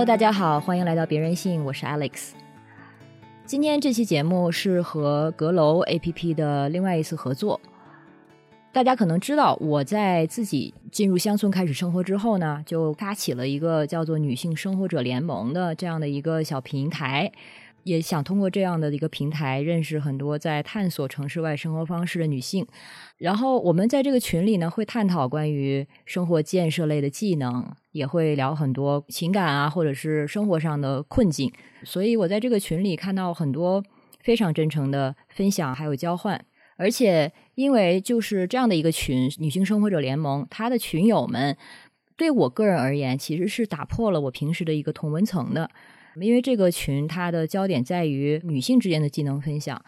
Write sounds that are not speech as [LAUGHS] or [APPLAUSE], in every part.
Hello，大家好，欢迎来到别人信，我是 Alex。今天这期节目是和阁楼 APP 的另外一次合作。大家可能知道，我在自己进入乡村开始生活之后呢，就发起了一个叫做“女性生活者联盟”的这样的一个小平台。也想通过这样的一个平台认识很多在探索城市外生活方式的女性，然后我们在这个群里呢会探讨关于生活建设类的技能，也会聊很多情感啊或者是生活上的困境。所以我在这个群里看到很多非常真诚的分享还有交换，而且因为就是这样的一个群女性生活者联盟，它的群友们对我个人而言其实是打破了我平时的一个同文层的。因为这个群它的焦点在于女性之间的技能分享，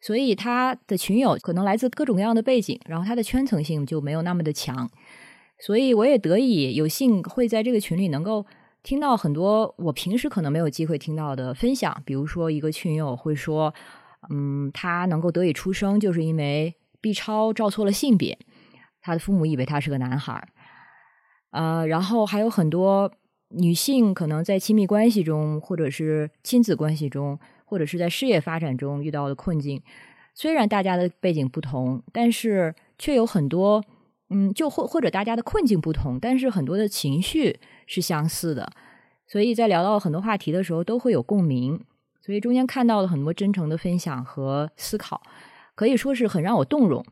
所以它的群友可能来自各种各样的背景，然后它的圈层性就没有那么的强，所以我也得以有幸会在这个群里能够听到很多我平时可能没有机会听到的分享。比如说，一个群友会说，嗯，他能够得以出生，就是因为 B 超照错了性别，他的父母以为他是个男孩儿，呃，然后还有很多。女性可能在亲密关系中，或者是亲子关系中，或者是在事业发展中遇到的困境，虽然大家的背景不同，但是却有很多，嗯，就或或者大家的困境不同，但是很多的情绪是相似的，所以在聊到很多话题的时候都会有共鸣，所以中间看到了很多真诚的分享和思考，可以说是很让我动容。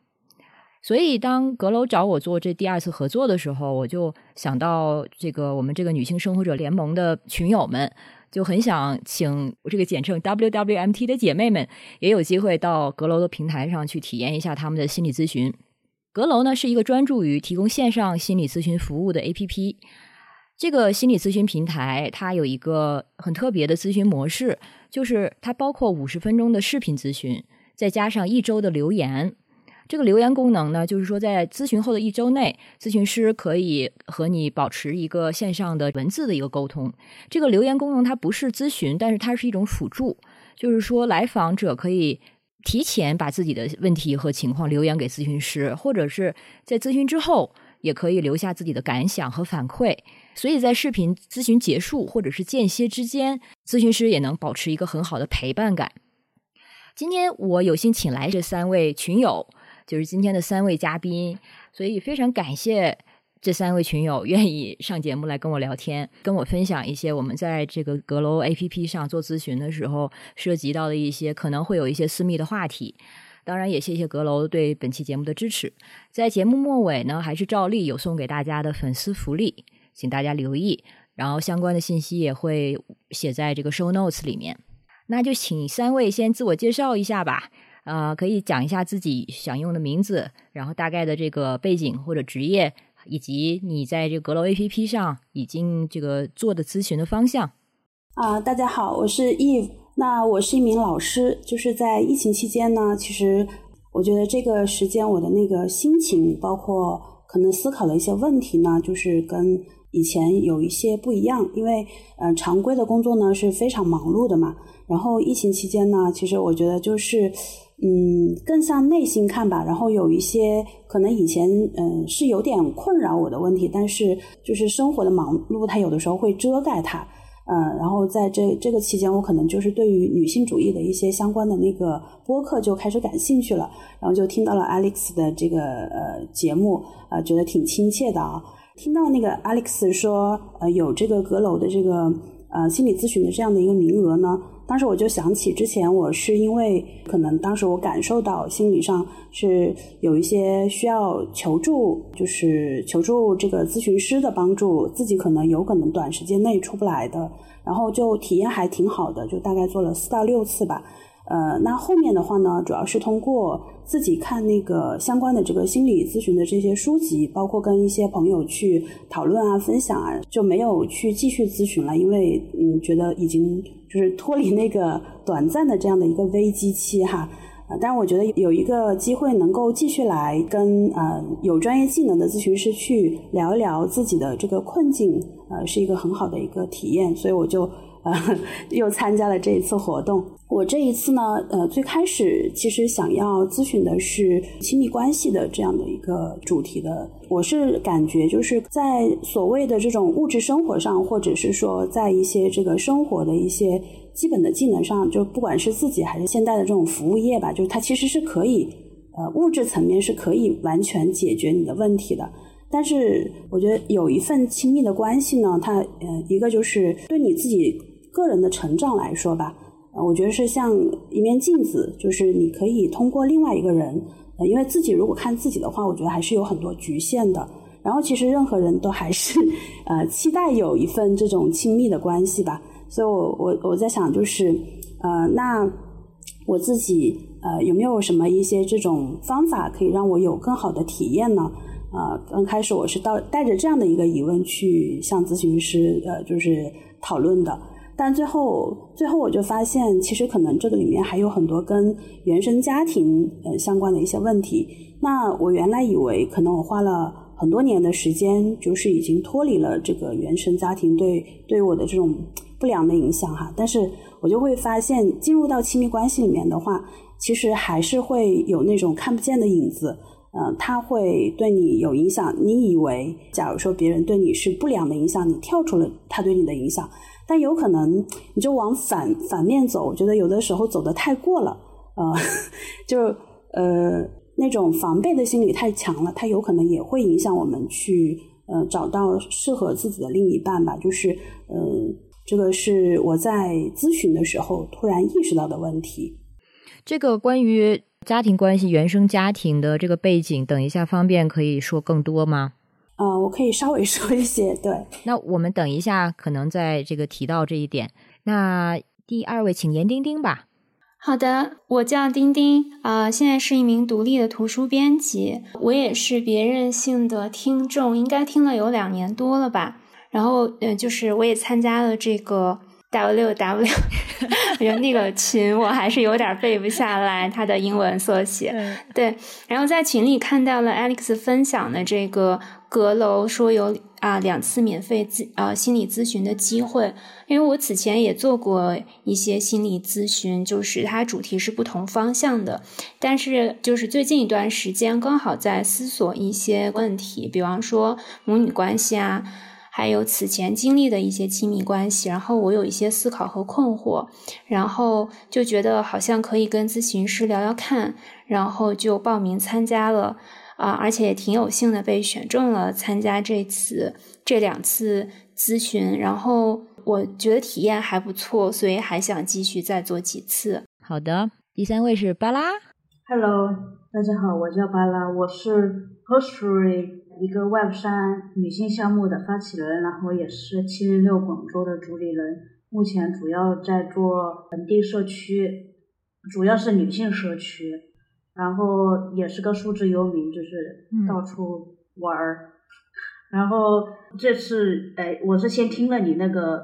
所以，当阁楼找我做这第二次合作的时候，我就想到这个我们这个女性生活者联盟的群友们，就很想请这个简称 WWMT 的姐妹们也有机会到阁楼的平台上去体验一下他们的心理咨询。阁楼呢是一个专注于提供线上心理咨询服务的 APP。这个心理咨询平台它有一个很特别的咨询模式，就是它包括五十分钟的视频咨询，再加上一周的留言。这个留言功能呢，就是说在咨询后的一周内，咨询师可以和你保持一个线上的文字的一个沟通。这个留言功能它不是咨询，但是它是一种辅助，就是说来访者可以提前把自己的问题和情况留言给咨询师，或者是在咨询之后也可以留下自己的感想和反馈。所以在视频咨询结束或者是间歇之间，咨询师也能保持一个很好的陪伴感。今天我有幸请来这三位群友。就是今天的三位嘉宾，所以非常感谢这三位群友愿意上节目来跟我聊天，跟我分享一些我们在这个阁楼 APP 上做咨询的时候涉及到的一些可能会有一些私密的话题。当然，也谢谢阁楼对本期节目的支持。在节目末尾呢，还是照例有送给大家的粉丝福利，请大家留意。然后相关的信息也会写在这个 show notes 里面。那就请三位先自我介绍一下吧。呃，可以讲一下自己想用的名字，然后大概的这个背景或者职业，以及你在这个阁楼 APP 上已经这个做的咨询的方向。啊，大家好，我是 Eve，那我是一名老师，就是在疫情期间呢，其实我觉得这个时间我的那个心情，包括可能思考的一些问题呢，就是跟以前有一些不一样，因为呃，常规的工作呢是非常忙碌的嘛，然后疫情期间呢，其实我觉得就是。嗯，更向内心看吧。然后有一些可能以前嗯是有点困扰我的问题，但是就是生活的忙碌，它有的时候会遮盖它。嗯，然后在这这个期间，我可能就是对于女性主义的一些相关的那个播客就开始感兴趣了。然后就听到了 Alex 的这个呃节目，啊，觉得挺亲切的啊。听到那个 Alex 说呃有这个阁楼的这个呃心理咨询的这样的一个名额呢。当时我就想起之前我是因为可能当时我感受到心理上是有一些需要求助，就是求助这个咨询师的帮助，自己可能有可能短时间内出不来的，然后就体验还挺好的，就大概做了四到六次吧。呃，那后面的话呢，主要是通过自己看那个相关的这个心理咨询的这些书籍，包括跟一些朋友去讨论啊、分享啊，就没有去继续咨询了，因为嗯，觉得已经就是脱离那个短暂的这样的一个危机期哈。呃，但是我觉得有一个机会能够继续来跟呃有专业技能的咨询师去聊一聊自己的这个困境，呃，是一个很好的一个体验，所以我就呃 [LAUGHS] 又参加了这一次活动。我这一次呢，呃，最开始其实想要咨询的是亲密关系的这样的一个主题的。我是感觉就是在所谓的这种物质生活上，或者是说在一些这个生活的一些基本的技能上，就不管是自己还是现在的这种服务业吧，就是它其实是可以，呃，物质层面是可以完全解决你的问题的。但是我觉得有一份亲密的关系呢，它呃，一个就是对你自己个人的成长来说吧。呃我觉得是像一面镜子，就是你可以通过另外一个人，呃，因为自己如果看自己的话，我觉得还是有很多局限的。然后其实任何人都还是呃期待有一份这种亲密的关系吧。所以我我我在想，就是呃，那我自己呃有没有什么一些这种方法可以让我有更好的体验呢？呃，刚开始我是到带着这样的一个疑问去向咨询师呃就是讨论的。但最后，最后我就发现，其实可能这个里面还有很多跟原生家庭呃相关的一些问题。那我原来以为，可能我花了很多年的时间，就是已经脱离了这个原生家庭对对我的这种不良的影响哈。但是我就会发现，进入到亲密关系里面的话，其实还是会有那种看不见的影子，嗯，他会对你有影响。你以为，假如说别人对你是不良的影响，你跳出了他对你的影响。但有可能你就往反反面走，我觉得有的时候走的太过了，呃，[LAUGHS] 就呃那种防备的心理太强了，它有可能也会影响我们去呃找到适合自己的另一半吧。就是呃，这个是我在咨询的时候突然意识到的问题。这个关于家庭关系、原生家庭的这个背景，等一下方便可以说更多吗？呃，我可以稍微 [LAUGHS] 说一些，对。那我们等一下可能在这个提到这一点。那第二位，请严丁丁吧。好的，我叫丁丁，啊，现在是一名独立的图书编辑。我也是别任性的听众，应该听了有两年多了吧。然后，嗯，就是我也参加了这个。[LAUGHS] W W，觉得那个群我还是有点背不下来，它的英文缩写。对，然后在群里看到了 Alex 分享的这个阁楼，说有啊两次免费咨啊心理咨询的机会。因为我此前也做过一些心理咨询，就是它主题是不同方向的，但是就是最近一段时间刚好在思索一些问题，比方说母女关系啊。还有此前经历的一些亲密关系，然后我有一些思考和困惑，然后就觉得好像可以跟咨询师聊聊看，然后就报名参加了啊，而且也挺有幸的被选中了参加这次这两次咨询，然后我觉得体验还不错，所以还想继续再做几次。好的，第三位是巴拉，Hello，大家好，我叫巴拉，我是 History。一个 Web 三女性项目的发起人，然后也是七零六广州的主理人。目前主要在做本地社区，主要是女性社区，然后也是个数字游民，就是到处玩儿。然后这次，哎，我是先听了你那个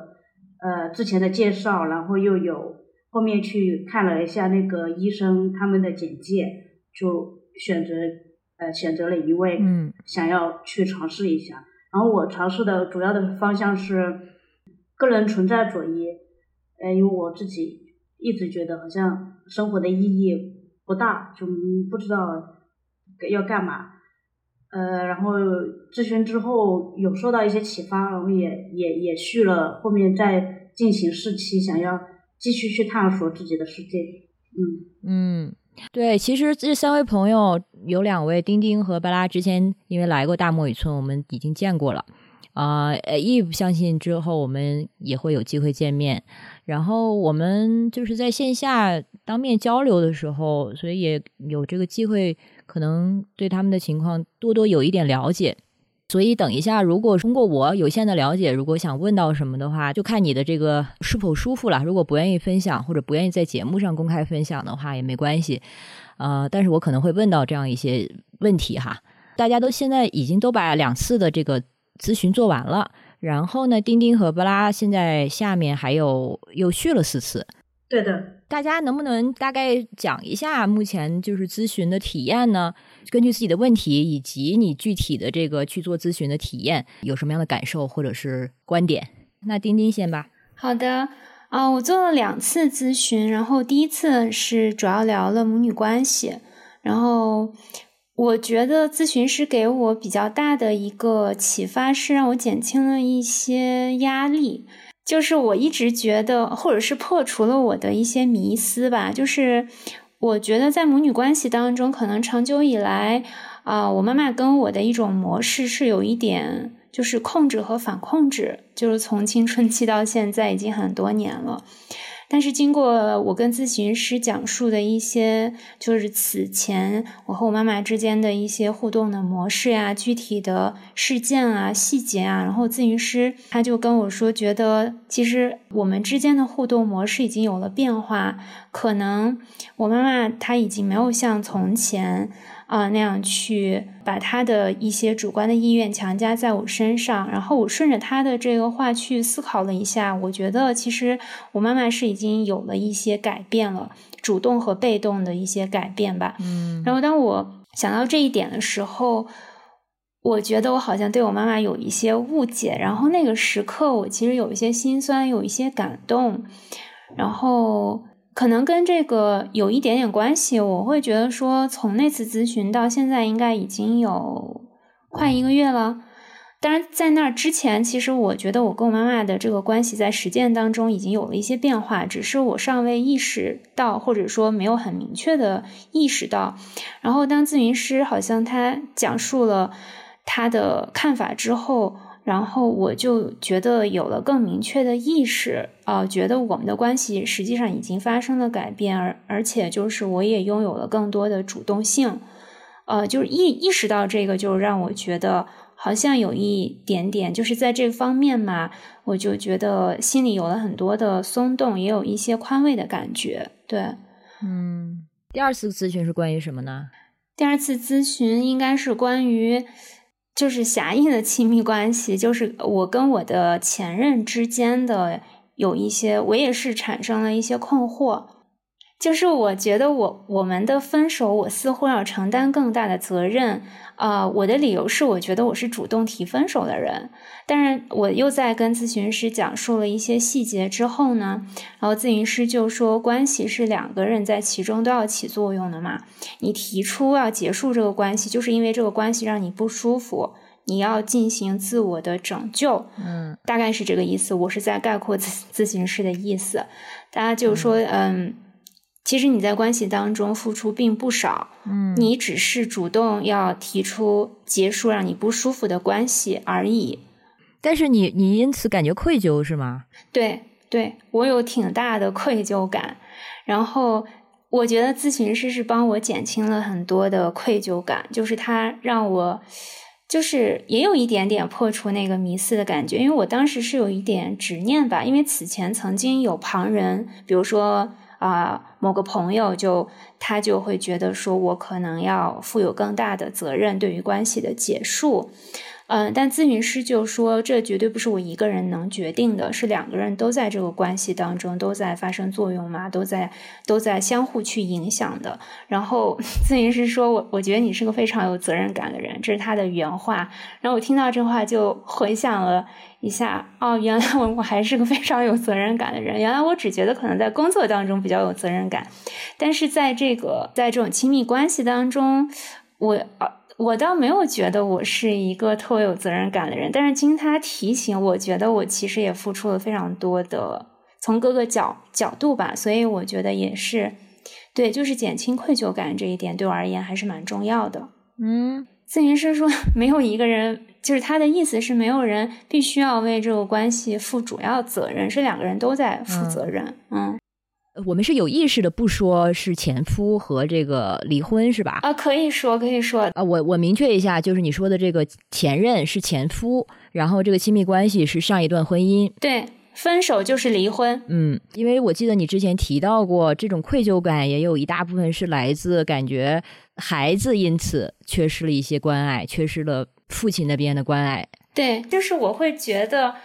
呃之前的介绍，然后又有后面去看了一下那个医生他们的简介，就选择。呃，选择了一位，嗯，想要去尝试一下。然后我尝试的主要的方向是个人存在主义，呃，因为我自己一直觉得好像生活的意义不大，就不知道要干嘛。呃，然后咨询之后有受到一些启发，然后也也也续了后面再进行试期，想要继续去探索自己的世界。嗯嗯。对，其实这三位朋友有两位，丁丁和巴拉之前因为来过大漠雨村，我们已经见过了。啊，呃，Eve 相信之后我们也会有机会见面。然后我们就是在线下当面交流的时候，所以也有这个机会，可能对他们的情况多多有一点了解。所以等一下，如果通过我有限的了解，如果想问到什么的话，就看你的这个是否舒服了。如果不愿意分享，或者不愿意在节目上公开分享的话，也没关系。呃，但是我可能会问到这样一些问题哈。大家都现在已经都把两次的这个咨询做完了，然后呢，钉钉和布拉现在下面还有又续了四次。对的，大家能不能大概讲一下目前就是咨询的体验呢？根据自己的问题以及你具体的这个去做咨询的体验，有什么样的感受或者是观点？那丁丁先吧。好的，啊，我做了两次咨询，然后第一次是主要聊了母女关系，然后我觉得咨询师给我比较大的一个启发是让我减轻了一些压力。就是我一直觉得，或者是破除了我的一些迷思吧。就是我觉得在母女关系当中，可能长久以来啊，我妈妈跟我的一种模式是有一点，就是控制和反控制，就是从青春期到现在已经很多年了。但是经过我跟咨询师讲述的一些，就是此前我和我妈妈之间的一些互动的模式呀、具体的事件啊、细节啊，然后咨询师他就跟我说，觉得其实我们之间的互动模式已经有了变化，可能我妈妈她已经没有像从前。啊，那样去把他的一些主观的意愿强加在我身上，然后我顺着他的这个话去思考了一下，我觉得其实我妈妈是已经有了一些改变了，主动和被动的一些改变吧。嗯，然后当我想到这一点的时候，我觉得我好像对我妈妈有一些误解，然后那个时刻我其实有一些心酸，有一些感动，然后。可能跟这个有一点点关系，我会觉得说，从那次咨询到现在，应该已经有快一个月了。当然，在那之前，其实我觉得我跟我妈妈的这个关系在实践当中已经有了一些变化，只是我尚未意识到，或者说没有很明确的意识到。然后，当咨询师好像他讲述了他的看法之后。然后我就觉得有了更明确的意识，啊，觉得我们的关系实际上已经发生了改变，而而且就是我也拥有了更多的主动性，呃，就是意意识到这个，就让我觉得好像有一点点，就是在这方面嘛，我就觉得心里有了很多的松动，也有一些宽慰的感觉。对，嗯，第二次咨询是关于什么呢？第二次咨询应该是关于。就是狭义的亲密关系，就是我跟我的前任之间的有一些，我也是产生了一些困惑。就是我觉得我我们的分手，我似乎要承担更大的责任。啊，我的理由是，我觉得我是主动提分手的人。但是我又在跟咨询师讲述了一些细节之后呢，然后咨询师就说，关系是两个人在其中都要起作用的嘛。你提出要结束这个关系，就是因为这个关系让你不舒服，你要进行自我的拯救。嗯，大概是这个意思。我是在概括咨咨询师的意思。大家就说，嗯。其实你在关系当中付出并不少，嗯，你只是主动要提出结束让你不舒服的关系而已。但是你你因此感觉愧疚是吗？对，对我有挺大的愧疚感。然后我觉得咨询师是帮我减轻了很多的愧疚感，就是他让我就是也有一点点破除那个迷思的感觉，因为我当时是有一点执念吧，因为此前曾经有旁人，比如说。啊，某个朋友就他就会觉得说，我可能要负有更大的责任对于关系的结束。嗯，但咨询师就说，这绝对不是我一个人能决定的，是两个人都在这个关系当中都在发生作用嘛，都在都在相互去影响的。然后 [LAUGHS] 咨询师说，我我觉得你是个非常有责任感的人，这是他的原话。然后我听到这话就回想了一下，哦，原来我我还是个非常有责任感的人。原来我只觉得可能在工作当中比较有责任感，但是在这个在这种亲密关系当中，我啊。我倒没有觉得我是一个特别有责任感的人，但是经他提醒，我觉得我其实也付出了非常多的，从各个角角度吧，所以我觉得也是，对，就是减轻愧疚感这一点对我而言还是蛮重要的。嗯，咨询师说 [LAUGHS] 没有一个人，就是他的意思是没有人必须要为这个关系负主要责任，是两个人都在负责任。嗯。我们是有意识的不说是前夫和这个离婚是吧？啊，可以说，可以说啊，我我明确一下，就是你说的这个前任是前夫，然后这个亲密关系是上一段婚姻。对，分手就是离婚。嗯，因为我记得你之前提到过，这种愧疚感也有一大部分是来自感觉孩子因此缺失了一些关爱，缺失了父亲那边的关爱。对，就是我会觉得。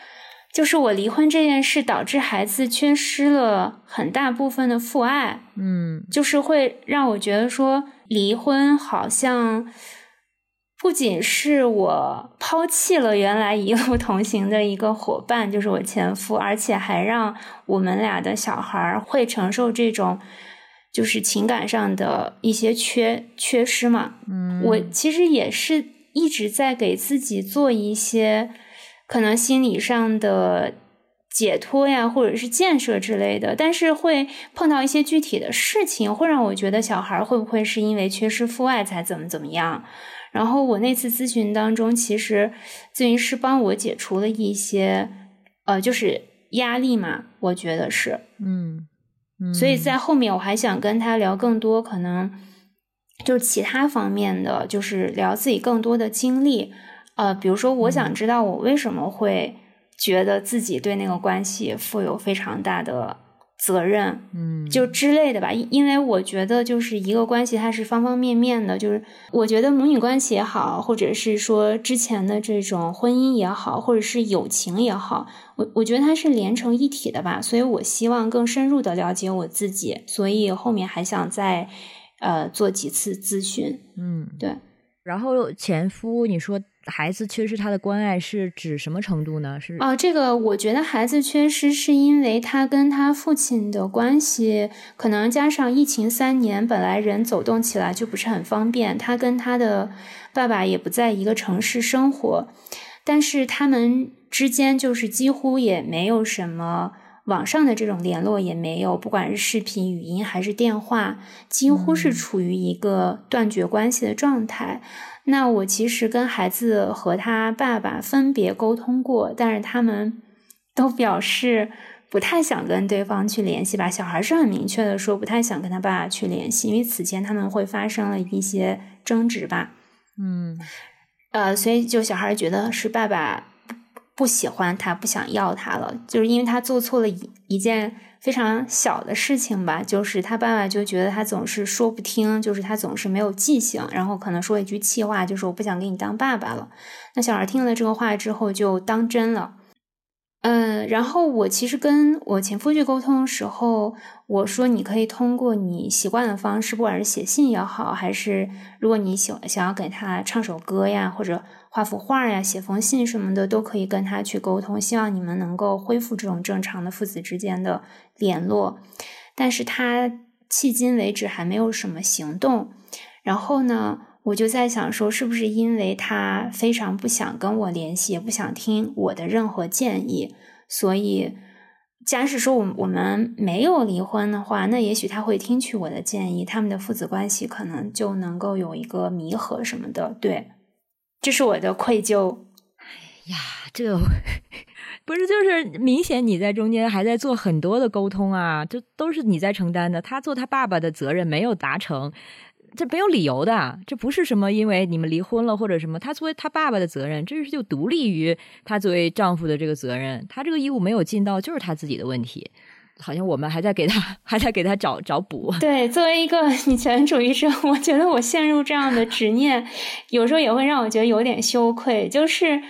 就是我离婚这件事导致孩子缺失了很大部分的父爱，嗯，就是会让我觉得说离婚好像不仅是我抛弃了原来一路同行的一个伙伴，就是我前夫，而且还让我们俩的小孩会承受这种就是情感上的一些缺缺失嘛。嗯，我其实也是一直在给自己做一些可能心理上的解脱呀，或者是建设之类的，但是会碰到一些具体的事情，会让我觉得小孩会不会是因为缺失父爱才怎么怎么样。然后我那次咨询当中，其实咨询师帮我解除了一些，呃，就是压力嘛，我觉得是，嗯，所以在后面我还想跟他聊更多，可能就是其他方面的，就是聊自己更多的经历，呃，比如说我想知道我为什么会觉得自己对那个关系负有非常大的。责任，嗯，就之类的吧，因为我觉得就是一个关系，它是方方面面的。就是我觉得母女关系也好，或者是说之前的这种婚姻也好，或者是友情也好，我我觉得它是连成一体的吧。所以我希望更深入的了解我自己，所以后面还想再呃做几次咨询。嗯，对。然后前夫，你说。孩子缺失他的关爱是指什么程度呢？是哦，这个我觉得孩子缺失是因为他跟他父亲的关系，可能加上疫情三年，本来人走动起来就不是很方便。他跟他的爸爸也不在一个城市生活，但是他们之间就是几乎也没有什么网上的这种联络，也没有，不管是视频、语音还是电话，几乎是处于一个断绝关系的状态。那我其实跟孩子和他爸爸分别沟通过，但是他们都表示不太想跟对方去联系吧。小孩是很明确的说不太想跟他爸爸去联系，因为此前他们会发生了一些争执吧。嗯，呃，所以就小孩觉得是爸爸不喜欢他，不想要他了，就是因为他做错了一一件。非常小的事情吧，就是他爸爸就觉得他总是说不听，就是他总是没有记性，然后可能说一句气话，就是我不想给你当爸爸了。那小孩听了这个话之后就当真了。嗯，然后我其实跟我前夫去沟通的时候，我说你可以通过你习惯的方式，不管是写信也好，还是如果你喜想要给他唱首歌呀，或者画幅画呀、写封信什么的，都可以跟他去沟通，希望你们能够恢复这种正常的父子之间的联络。但是他迄今为止还没有什么行动。然后呢？我就在想说，是不是因为他非常不想跟我联系，也不想听我的任何建议，所以，假使说我我们没有离婚的话，那也许他会听取我的建议，他们的父子关系可能就能够有一个弥合什么的。对，这是我的愧疚。哎呀，这 [LAUGHS] 不是就是明显你在中间还在做很多的沟通啊，这都是你在承担的，他做他爸爸的责任没有达成。这没有理由的，这不是什么因为你们离婚了或者什么，他作为他爸爸的责任，这是就独立于他作为丈夫的这个责任，他这个义务没有尽到，就是他自己的问题。好像我们还在给他，还在给他找找补。对，作为一个 [LAUGHS] 女权主义者，我觉得我陷入这样的执念，有时候也会让我觉得有点羞愧。就是，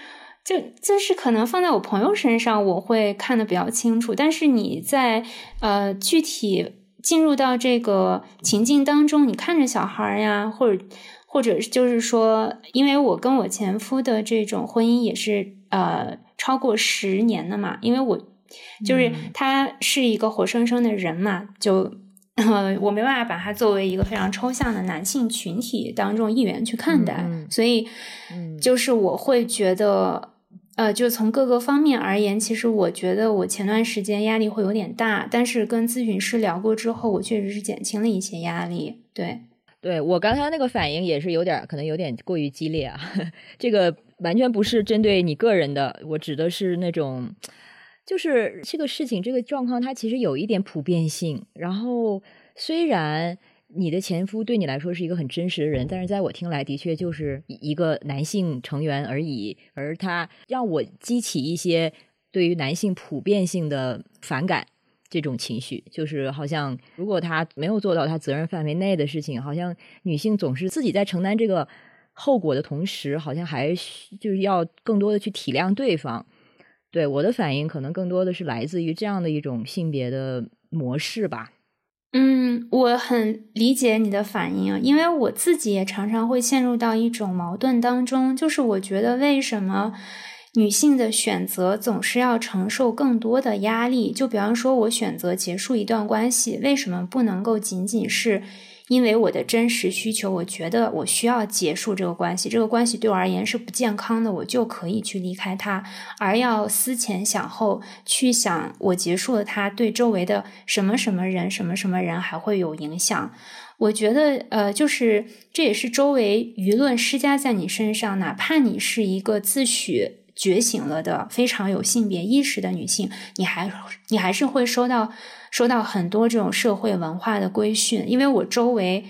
就就是可能放在我朋友身上，我会看得比较清楚，但是你在呃具体。进入到这个情境当中，你看着小孩呀，或者或者就是说，因为我跟我前夫的这种婚姻也是呃超过十年的嘛，因为我就是他是一个活生生的人嘛，就我没办法把他作为一个非常抽象的男性群体当中一员去看待，所以就是我会觉得。呃，就从各个方面而言，其实我觉得我前段时间压力会有点大，但是跟咨询师聊过之后，我确实是减轻了一些压力。对，对我刚才那个反应也是有点，可能有点过于激烈啊。[LAUGHS] 这个完全不是针对你个人的，我指的是那种，就是这个事情、这个状况，它其实有一点普遍性。然后虽然。你的前夫对你来说是一个很真实的人，但是在我听来，的确就是一个男性成员而已。而他让我激起一些对于男性普遍性的反感，这种情绪，就是好像如果他没有做到他责任范围内的事情，好像女性总是自己在承担这个后果的同时，好像还就是要更多的去体谅对方。对我的反应，可能更多的是来自于这样的一种性别的模式吧。嗯，我很理解你的反应啊，因为我自己也常常会陷入到一种矛盾当中，就是我觉得为什么女性的选择总是要承受更多的压力？就比方说，我选择结束一段关系，为什么不能够仅仅是？因为我的真实需求，我觉得我需要结束这个关系，这个关系对我而言是不健康的，我就可以去离开它，而要思前想后去想，我结束了它对周围的什么什么人、什么什么人还会有影响。我觉得，呃，就是这也是周围舆论施加在你身上，哪怕你是一个自诩觉醒了的、非常有性别意识的女性，你还你还是会收到。说到很多这种社会文化的规训，因为我周围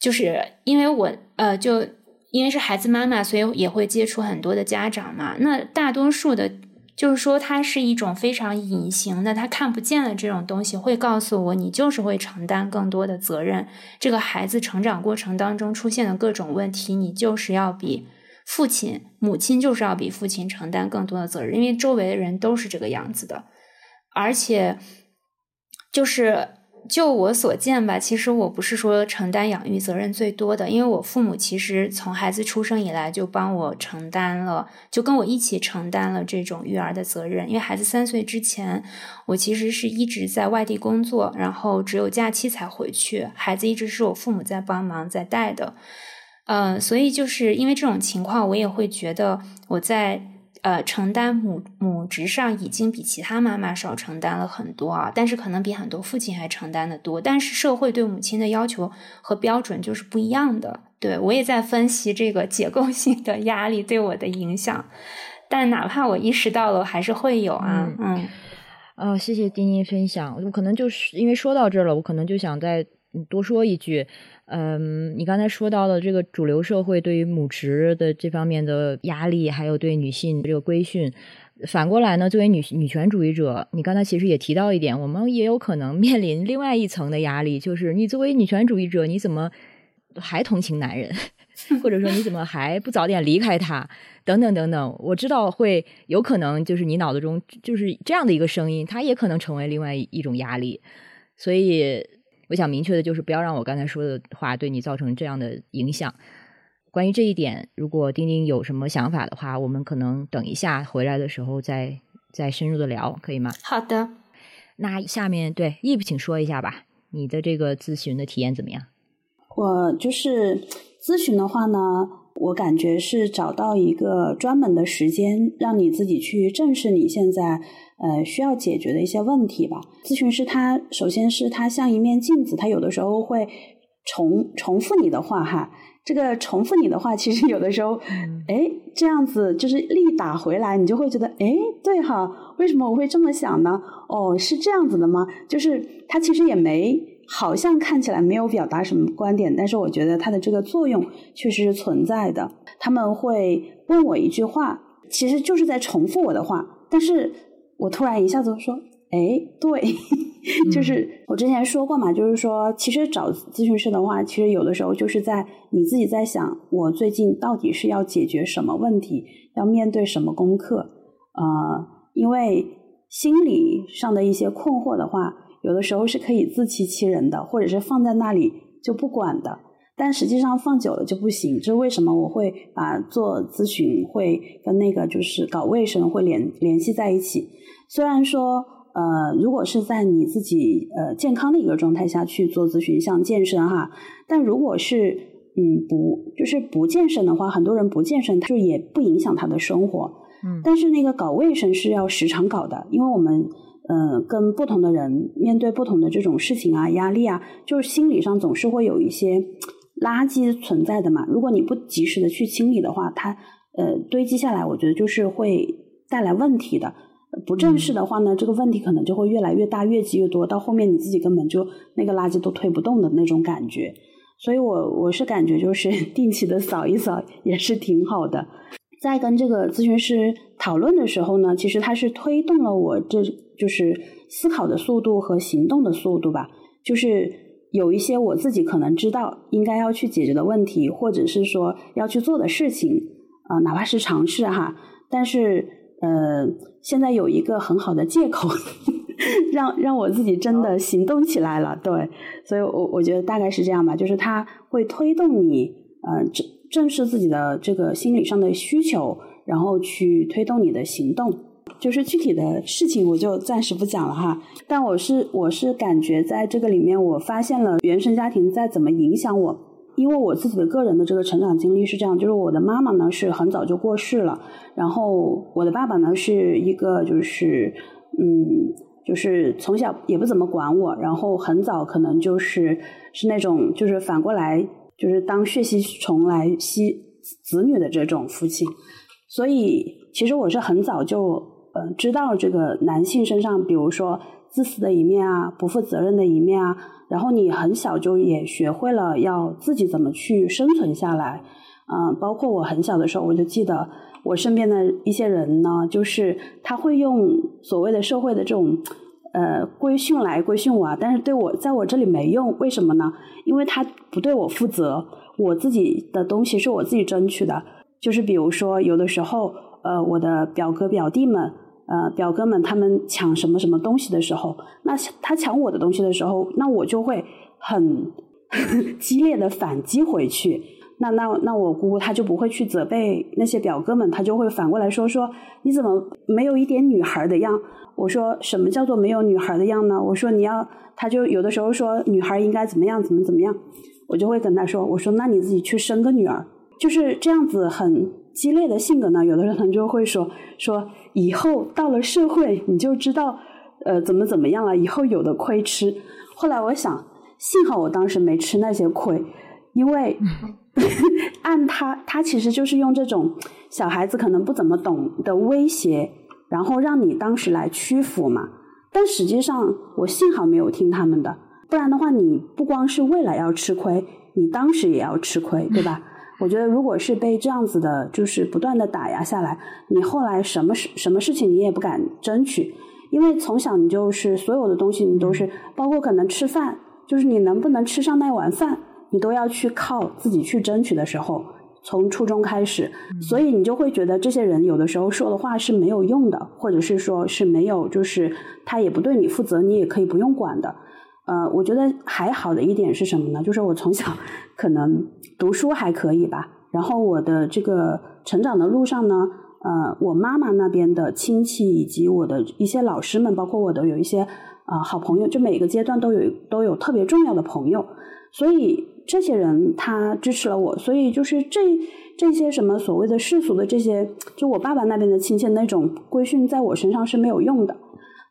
就是因为我呃，就因为是孩子妈妈，所以也会接触很多的家长嘛。那大多数的，就是说它是一种非常隐形的，他看不见的这种东西，会告诉我你就是会承担更多的责任。这个孩子成长过程当中出现的各种问题，你就是要比父亲、母亲就是要比父亲承担更多的责任，因为周围的人都是这个样子的，而且。就是就我所见吧，其实我不是说承担养育责任最多的，因为我父母其实从孩子出生以来就帮我承担了，就跟我一起承担了这种育儿的责任。因为孩子三岁之前，我其实是一直在外地工作，然后只有假期才回去，孩子一直是我父母在帮忙在带的。嗯，所以就是因为这种情况，我也会觉得我在。呃，承担母母职上已经比其他妈妈少承担了很多啊，但是可能比很多父亲还承担的多。但是社会对母亲的要求和标准就是不一样的。对我也在分析这个结构性的压力对我的影响，但哪怕我意识到了，还是会有啊。嗯，哦，谢谢丁丁分享。我可能就是因为说到这儿了，我可能就想再多说一句。嗯，你刚才说到的这个主流社会对于母职的这方面的压力，还有对女性这个规训，反过来呢，作为女女权主义者，你刚才其实也提到一点，我们也有可能面临另外一层的压力，就是你作为女权主义者，你怎么还同情男人，[LAUGHS] 或者说你怎么还不早点离开他，等等等等。我知道会有可能就是你脑子中就是这样的一个声音，它也可能成为另外一种压力，所以。我想明确的就是，不要让我刚才说的话对你造成这样的影响。关于这一点，如果丁丁有什么想法的话，我们可能等一下回来的时候再再深入的聊，可以吗？好的。那下面对 Eve，请说一下吧，你的这个咨询的体验怎么样？我就是咨询的话呢，我感觉是找到一个专门的时间，让你自己去正视你现在。呃，需要解决的一些问题吧。咨询师他首先是他像一面镜子，他有的时候会重重复你的话哈。这个重复你的话，其实有的时候，哎，这样子就是力打回来，你就会觉得，哎，对哈，为什么我会这么想呢？哦，是这样子的吗？就是他其实也没，好像看起来没有表达什么观点，但是我觉得他的这个作用确实是存在的。他们会问我一句话，其实就是在重复我的话，但是。我突然一下子说：“哎，对，[LAUGHS] 就是我之前说过嘛，就是说，其实找咨询师的话，其实有的时候就是在你自己在想，我最近到底是要解决什么问题，要面对什么功课？呃，因为心理上的一些困惑的话，有的时候是可以自欺欺人的，或者是放在那里就不管的。”但实际上放久了就不行，这是为什么？我会把做咨询会跟那个就是搞卫生会联联系在一起。虽然说，呃，如果是在你自己呃健康的一个状态下去做咨询，像健身哈，但如果是嗯不就是不健身的话，很多人不健身，他就也不影响他的生活。嗯，但是那个搞卫生是要时常搞的，因为我们呃跟不同的人面对不同的这种事情啊、压力啊，就是心理上总是会有一些。垃圾存在的嘛，如果你不及时的去清理的话，它呃堆积下来，我觉得就是会带来问题的。不正视的话呢，这个问题可能就会越来越大，越积越多，到后面你自己根本就那个垃圾都推不动的那种感觉。所以我我是感觉就是 [LAUGHS] 定期的扫一扫也是挺好的。在跟这个咨询师讨论的时候呢，其实他是推动了我这就是思考的速度和行动的速度吧，就是。有一些我自己可能知道应该要去解决的问题，或者是说要去做的事情，啊，哪怕是尝试哈，但是呃，现在有一个很好的借口，[LAUGHS] 让让我自己真的行动起来了。对，所以我我觉得大概是这样吧，就是它会推动你，呃，正正视自己的这个心理上的需求，然后去推动你的行动。就是具体的事情我就暂时不讲了哈，但我是我是感觉在这个里面，我发现了原生家庭在怎么影响我，因为我自己的个人的这个成长经历是这样，就是我的妈妈呢是很早就过世了，然后我的爸爸呢是一个就是嗯，就是从小也不怎么管我，然后很早可能就是是那种就是反过来就是当血吸虫来吸子女的这种父亲，所以其实我是很早就。呃，知道这个男性身上，比如说自私的一面啊，不负责任的一面啊，然后你很小就也学会了要自己怎么去生存下来，嗯，包括我很小的时候，我就记得我身边的一些人呢，就是他会用所谓的社会的这种呃规训来规训我，啊，但是对我在我这里没用，为什么呢？因为他不对我负责，我自己的东西是我自己争取的，就是比如说有的时候，呃，我的表哥表弟们。呃，表哥们他们抢什么什么东西的时候，那他抢我的东西的时候，那我就会很 [LAUGHS] 激烈的反击回去。那那那我姑姑她就不会去责备那些表哥们，她就会反过来说说你怎么没有一点女孩的样？我说什么叫做没有女孩的样呢？我说你要，他就有的时候说女孩应该怎么样怎么怎么样，我就会跟他说，我说那你自己去生个女儿，就是这样子很激烈的性格呢。有的人就会说说。以后到了社会，你就知道，呃，怎么怎么样了。以后有的亏吃。后来我想，幸好我当时没吃那些亏，因为 [LAUGHS] 按他，他其实就是用这种小孩子可能不怎么懂的威胁，然后让你当时来屈服嘛。但实际上，我幸好没有听他们的，不然的话，你不光是未来要吃亏，你当时也要吃亏，对吧？我觉得，如果是被这样子的，就是不断的打压下来，你后来什么事什么事情你也不敢争取，因为从小你就是所有的东西你都是，包括可能吃饭，就是你能不能吃上那碗饭，你都要去靠自己去争取的时候，从初中开始，所以你就会觉得这些人有的时候说的话是没有用的，或者是说是没有，就是他也不对你负责，你也可以不用管的。呃，我觉得还好的一点是什么呢？就是我从小可能读书还可以吧，然后我的这个成长的路上呢，呃，我妈妈那边的亲戚以及我的一些老师们，包括我的有一些啊好朋友，就每个阶段都有都有特别重要的朋友，所以这些人他支持了我，所以就是这这些什么所谓的世俗的这些，就我爸爸那边的亲戚那种规训，在我身上是没有用的。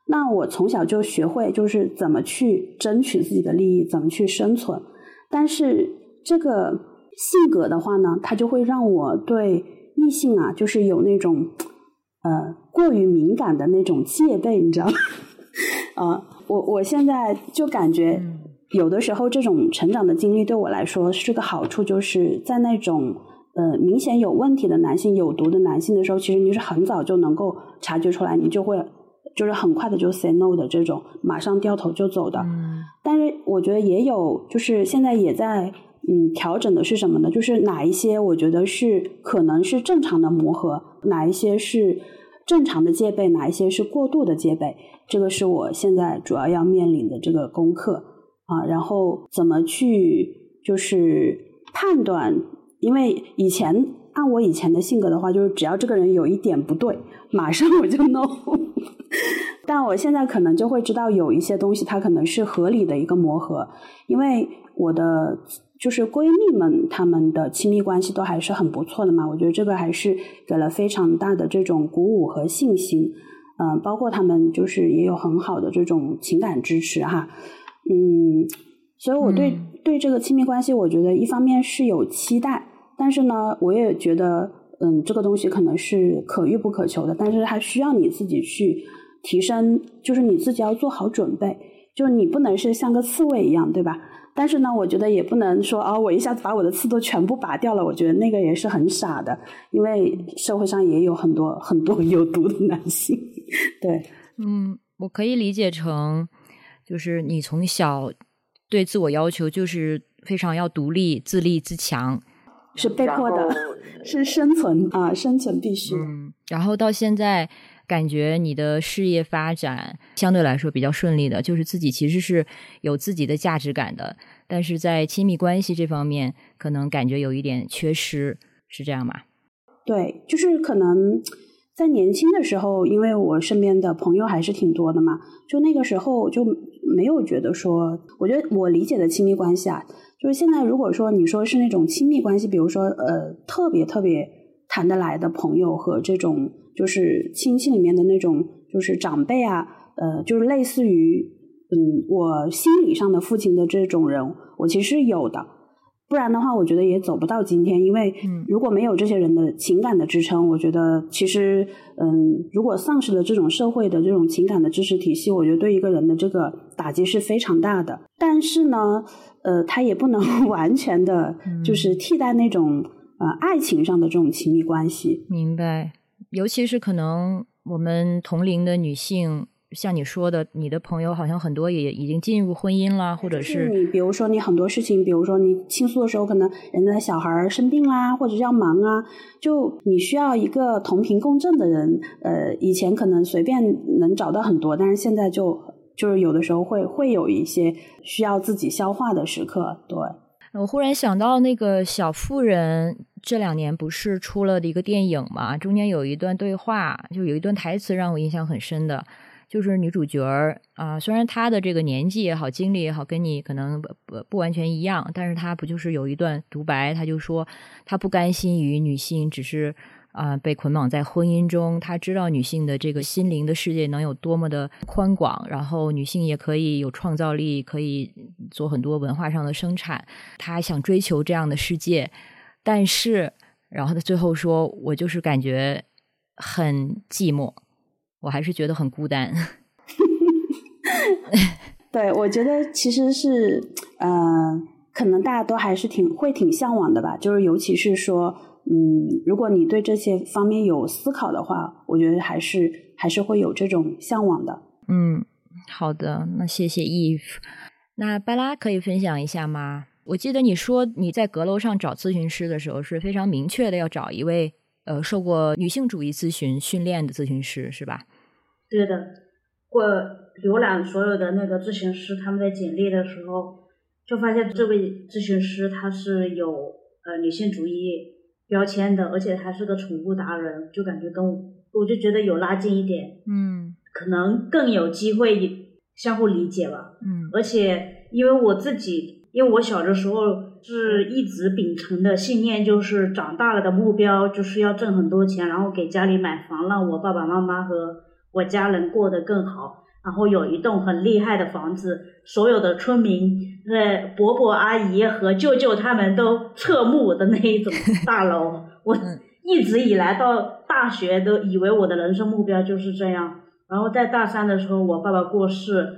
那我从小就学会，就是怎么去争取自己的利益，怎么去生存。但是这个性格的话呢，它就会让我对异性啊，就是有那种呃过于敏感的那种戒备，你知道吗？啊，[LAUGHS] 我我现在就感觉有的时候这种成长的经历对我来说是个好处，就是在那种呃明显有问题的男性、有毒的男性的时候，其实你是很早就能够察觉出来，你就会。就是很快的就 say no 的这种，马上掉头就走的。嗯，但是我觉得也有，就是现在也在嗯调整的是什么呢？就是哪一些我觉得是可能是正常的磨合，哪一些是正常的戒备，哪一些是过度的戒备，这个是我现在主要要面临的这个功课啊。然后怎么去就是判断？因为以前按我以前的性格的话，就是只要这个人有一点不对，马上我就 no。[LAUGHS] 但我现在可能就会知道有一些东西，它可能是合理的一个磨合，因为我的就是闺蜜们，她们的亲密关系都还是很不错的嘛。我觉得这个还是给了非常大的这种鼓舞和信心。嗯，包括她们就是也有很好的这种情感支持哈。嗯，所以我对对这个亲密关系，我觉得一方面是有期待，但是呢，我也觉得嗯，这个东西可能是可遇不可求的，但是它需要你自己去。提升就是你自己要做好准备，就你不能是像个刺猬一样，对吧？但是呢，我觉得也不能说啊，我一下子把我的刺都全部拔掉了，我觉得那个也是很傻的，因为社会上也有很多很多有毒的男性。对，嗯，我可以理解成，就是你从小对自我要求就是非常要独立、自立、自强，是被迫的，是生存啊，生存必须。嗯，然后到现在。感觉你的事业发展相对来说比较顺利的，就是自己其实是有自己的价值感的，但是在亲密关系这方面，可能感觉有一点缺失，是这样吗？对，就是可能在年轻的时候，因为我身边的朋友还是挺多的嘛，就那个时候就没有觉得说，我觉得我理解的亲密关系啊，就是现在如果说你说是那种亲密关系，比如说呃特别特别谈得来的朋友和这种就是亲戚里面的那种就是长辈啊，呃，就是类似于嗯我心理上的父亲的这种人，我其实有的。不然的话，我觉得也走不到今天。因为如果没有这些人的情感的支撑，我觉得其实，嗯，如果丧失了这种社会的这种情感的支持体系，我觉得对一个人的这个打击是非常大的。但是呢，呃，他也不能 [LAUGHS] 完全的，就是替代那种呃爱情上的这种亲密关系。明白，尤其是可能我们同龄的女性。像你说的，你的朋友好像很多也已经进入婚姻了，或者是你，比如说你很多事情，比如说你倾诉的时候，可能人家小孩生病啦，或者要忙啊，就你需要一个同频共振的人。呃，以前可能随便能找到很多，但是现在就就是有的时候会会有一些需要自己消化的时刻。对，我忽然想到那个小妇人这两年不是出了的一个电影嘛，中间有一段对话，就有一段台词让我印象很深的。就是女主角儿啊，虽然她的这个年纪也好，经历也好，跟你可能不不完全一样，但是她不就是有一段独白？她就说她不甘心于女性只是啊被捆绑在婚姻中，他知道女性的这个心灵的世界能有多么的宽广，然后女性也可以有创造力，可以做很多文化上的生产。他想追求这样的世界，但是，然后他最后说：“我就是感觉很寂寞。”我还是觉得很孤单。[LAUGHS] 对，我觉得其实是，呃，可能大家都还是挺会挺向往的吧。就是尤其是说，嗯，如果你对这些方面有思考的话，我觉得还是还是会有这种向往的。嗯，好的，那谢谢 Eve。那巴拉可以分享一下吗？我记得你说你在阁楼上找咨询师的时候是非常明确的，要找一位。呃，受过女性主义咨询训练的咨询师是吧？对的，我浏览所有的那个咨询师他们的简历的时候，就发现这位咨询师他是有呃女性主义标签的，而且还是个宠物达人，就感觉跟我我就觉得有拉近一点，嗯，可能更有机会相互理解吧，嗯，而且因为我自己，因为我小的时候。是一直秉承的信念，就是长大了的目标就是要挣很多钱，然后给家里买房，让我爸爸妈妈和我家人过得更好，然后有一栋很厉害的房子，所有的村民、呃伯伯阿姨和舅舅他们都侧目的那一种 [LAUGHS] 大楼。我一直以来到大学都以为我的人生目标就是这样，然后在大三的时候，我爸爸过世，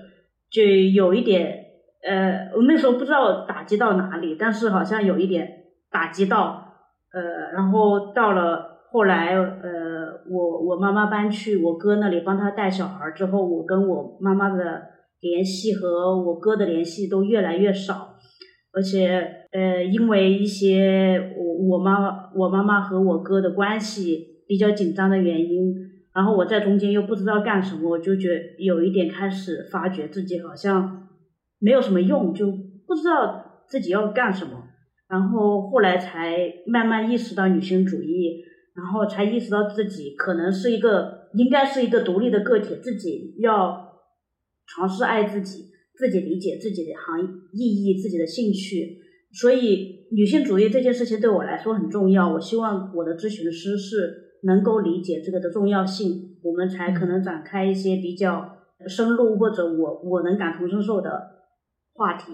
就有一点。呃，我那时候不知道打击到哪里，但是好像有一点打击到，呃，然后到了后来，呃，我我妈妈搬去我哥那里帮他带小孩之后，我跟我妈妈的联系和我哥的联系都越来越少，而且呃，因为一些我我妈妈我妈妈和我哥的关系比较紧张的原因，然后我在中间又不知道干什么，我就觉有一点开始发觉自己好像。没有什么用，就不知道自己要干什么，然后后来才慢慢意识到女性主义，然后才意识到自己可能是一个应该是一个独立的个体，自己要尝试爱自己，自己理解自己的行意义，自己的兴趣。所以女性主义这件事情对我来说很重要。我希望我的咨询师是能够理解这个的重要性，我们才可能展开一些比较深入或者我我能感同身受的。话题，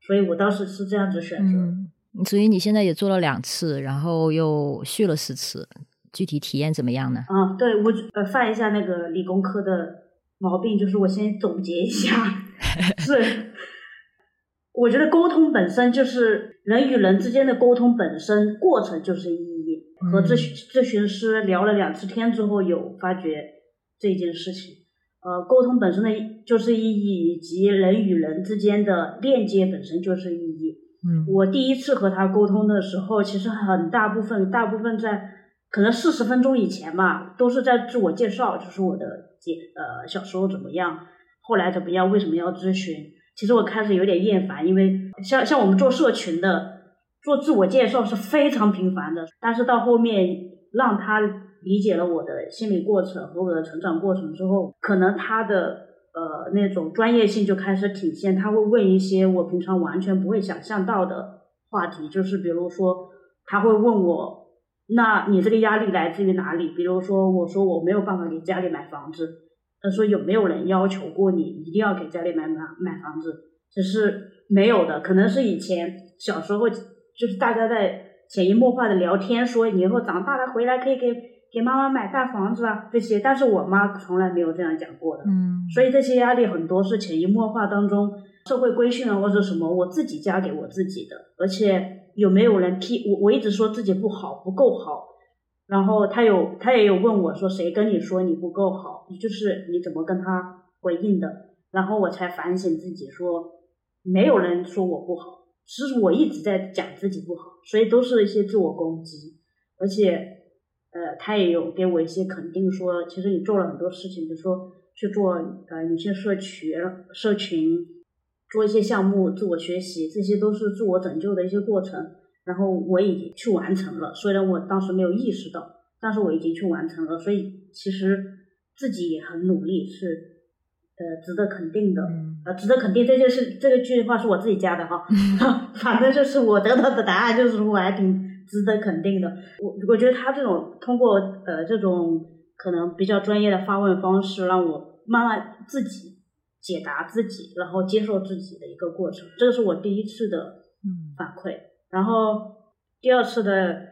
所以我当时是这样子选择。嗯，所以你现在也做了两次，然后又续了四次，具体体验怎么样呢？啊，对我呃犯一下那个理工科的毛病，就是我先总结一下，是我觉得沟通本身就是人与人之间的沟通本身过程就是意义。和咨询咨询师聊了两次天之后，有发觉这件事情。呃，沟通本身的就是意义，以及人与人之间的链接本身就是意义。嗯，我第一次和他沟通的时候，其实很大部分，大部分在可能四十分钟以前吧，都是在自我介绍，就是我的姐呃小时候怎么样，后来怎么样，为什么要咨询？其实我开始有点厌烦，因为像像我们做社群的，做自我介绍是非常频繁的，但是到后面让他理解了我的心理过程和我的成长过程之后，可能他的呃那种专业性就开始体现，他会问一些我平常完全不会想象到的话题，就是比如说他会问我，那你这个压力来自于哪里？比如说我说我没有办法给家里买房子，他说有没有人要求过你一定要给家里买买买房子？只是没有的，可能是以前小时候就是大家在潜移默化的聊天，说以后长大了回来可以给给妈妈买大房子啊这些，但是我妈从来没有这样讲过的。嗯所以这些压力很多是潜移默化当中社会规训啊，或者什么我自己加给我自己的，而且有没有人批我？我一直说自己不好，不够好。然后他有他也有问我说，谁跟你说你不够好？你就是你怎么跟他回应的？然后我才反省自己说，没有人说我不好，是我一直在讲自己不好，所以都是一些自我攻击，而且呃，他也有给我一些肯定说，其实你做了很多事情，比如说去做呃女性社群社群，做一些项目，自我学习，这些都是自我拯救的一些过程。然后我已经去完成了，虽然我当时没有意识到，但是我已经去完成了，所以其实自己也很努力，是呃值得肯定的。嗯呃，值得肯定，这就是这个句话是我自己加的哈 [LAUGHS] [LAUGHS] 反正就是我得到的答案就是我还挺值得肯定的。我我觉得他这种通过呃这种可能比较专业的发问方式，让我慢慢自己解答自己，然后接受自己的一个过程，这个是我第一次的嗯反馈。然后第二次的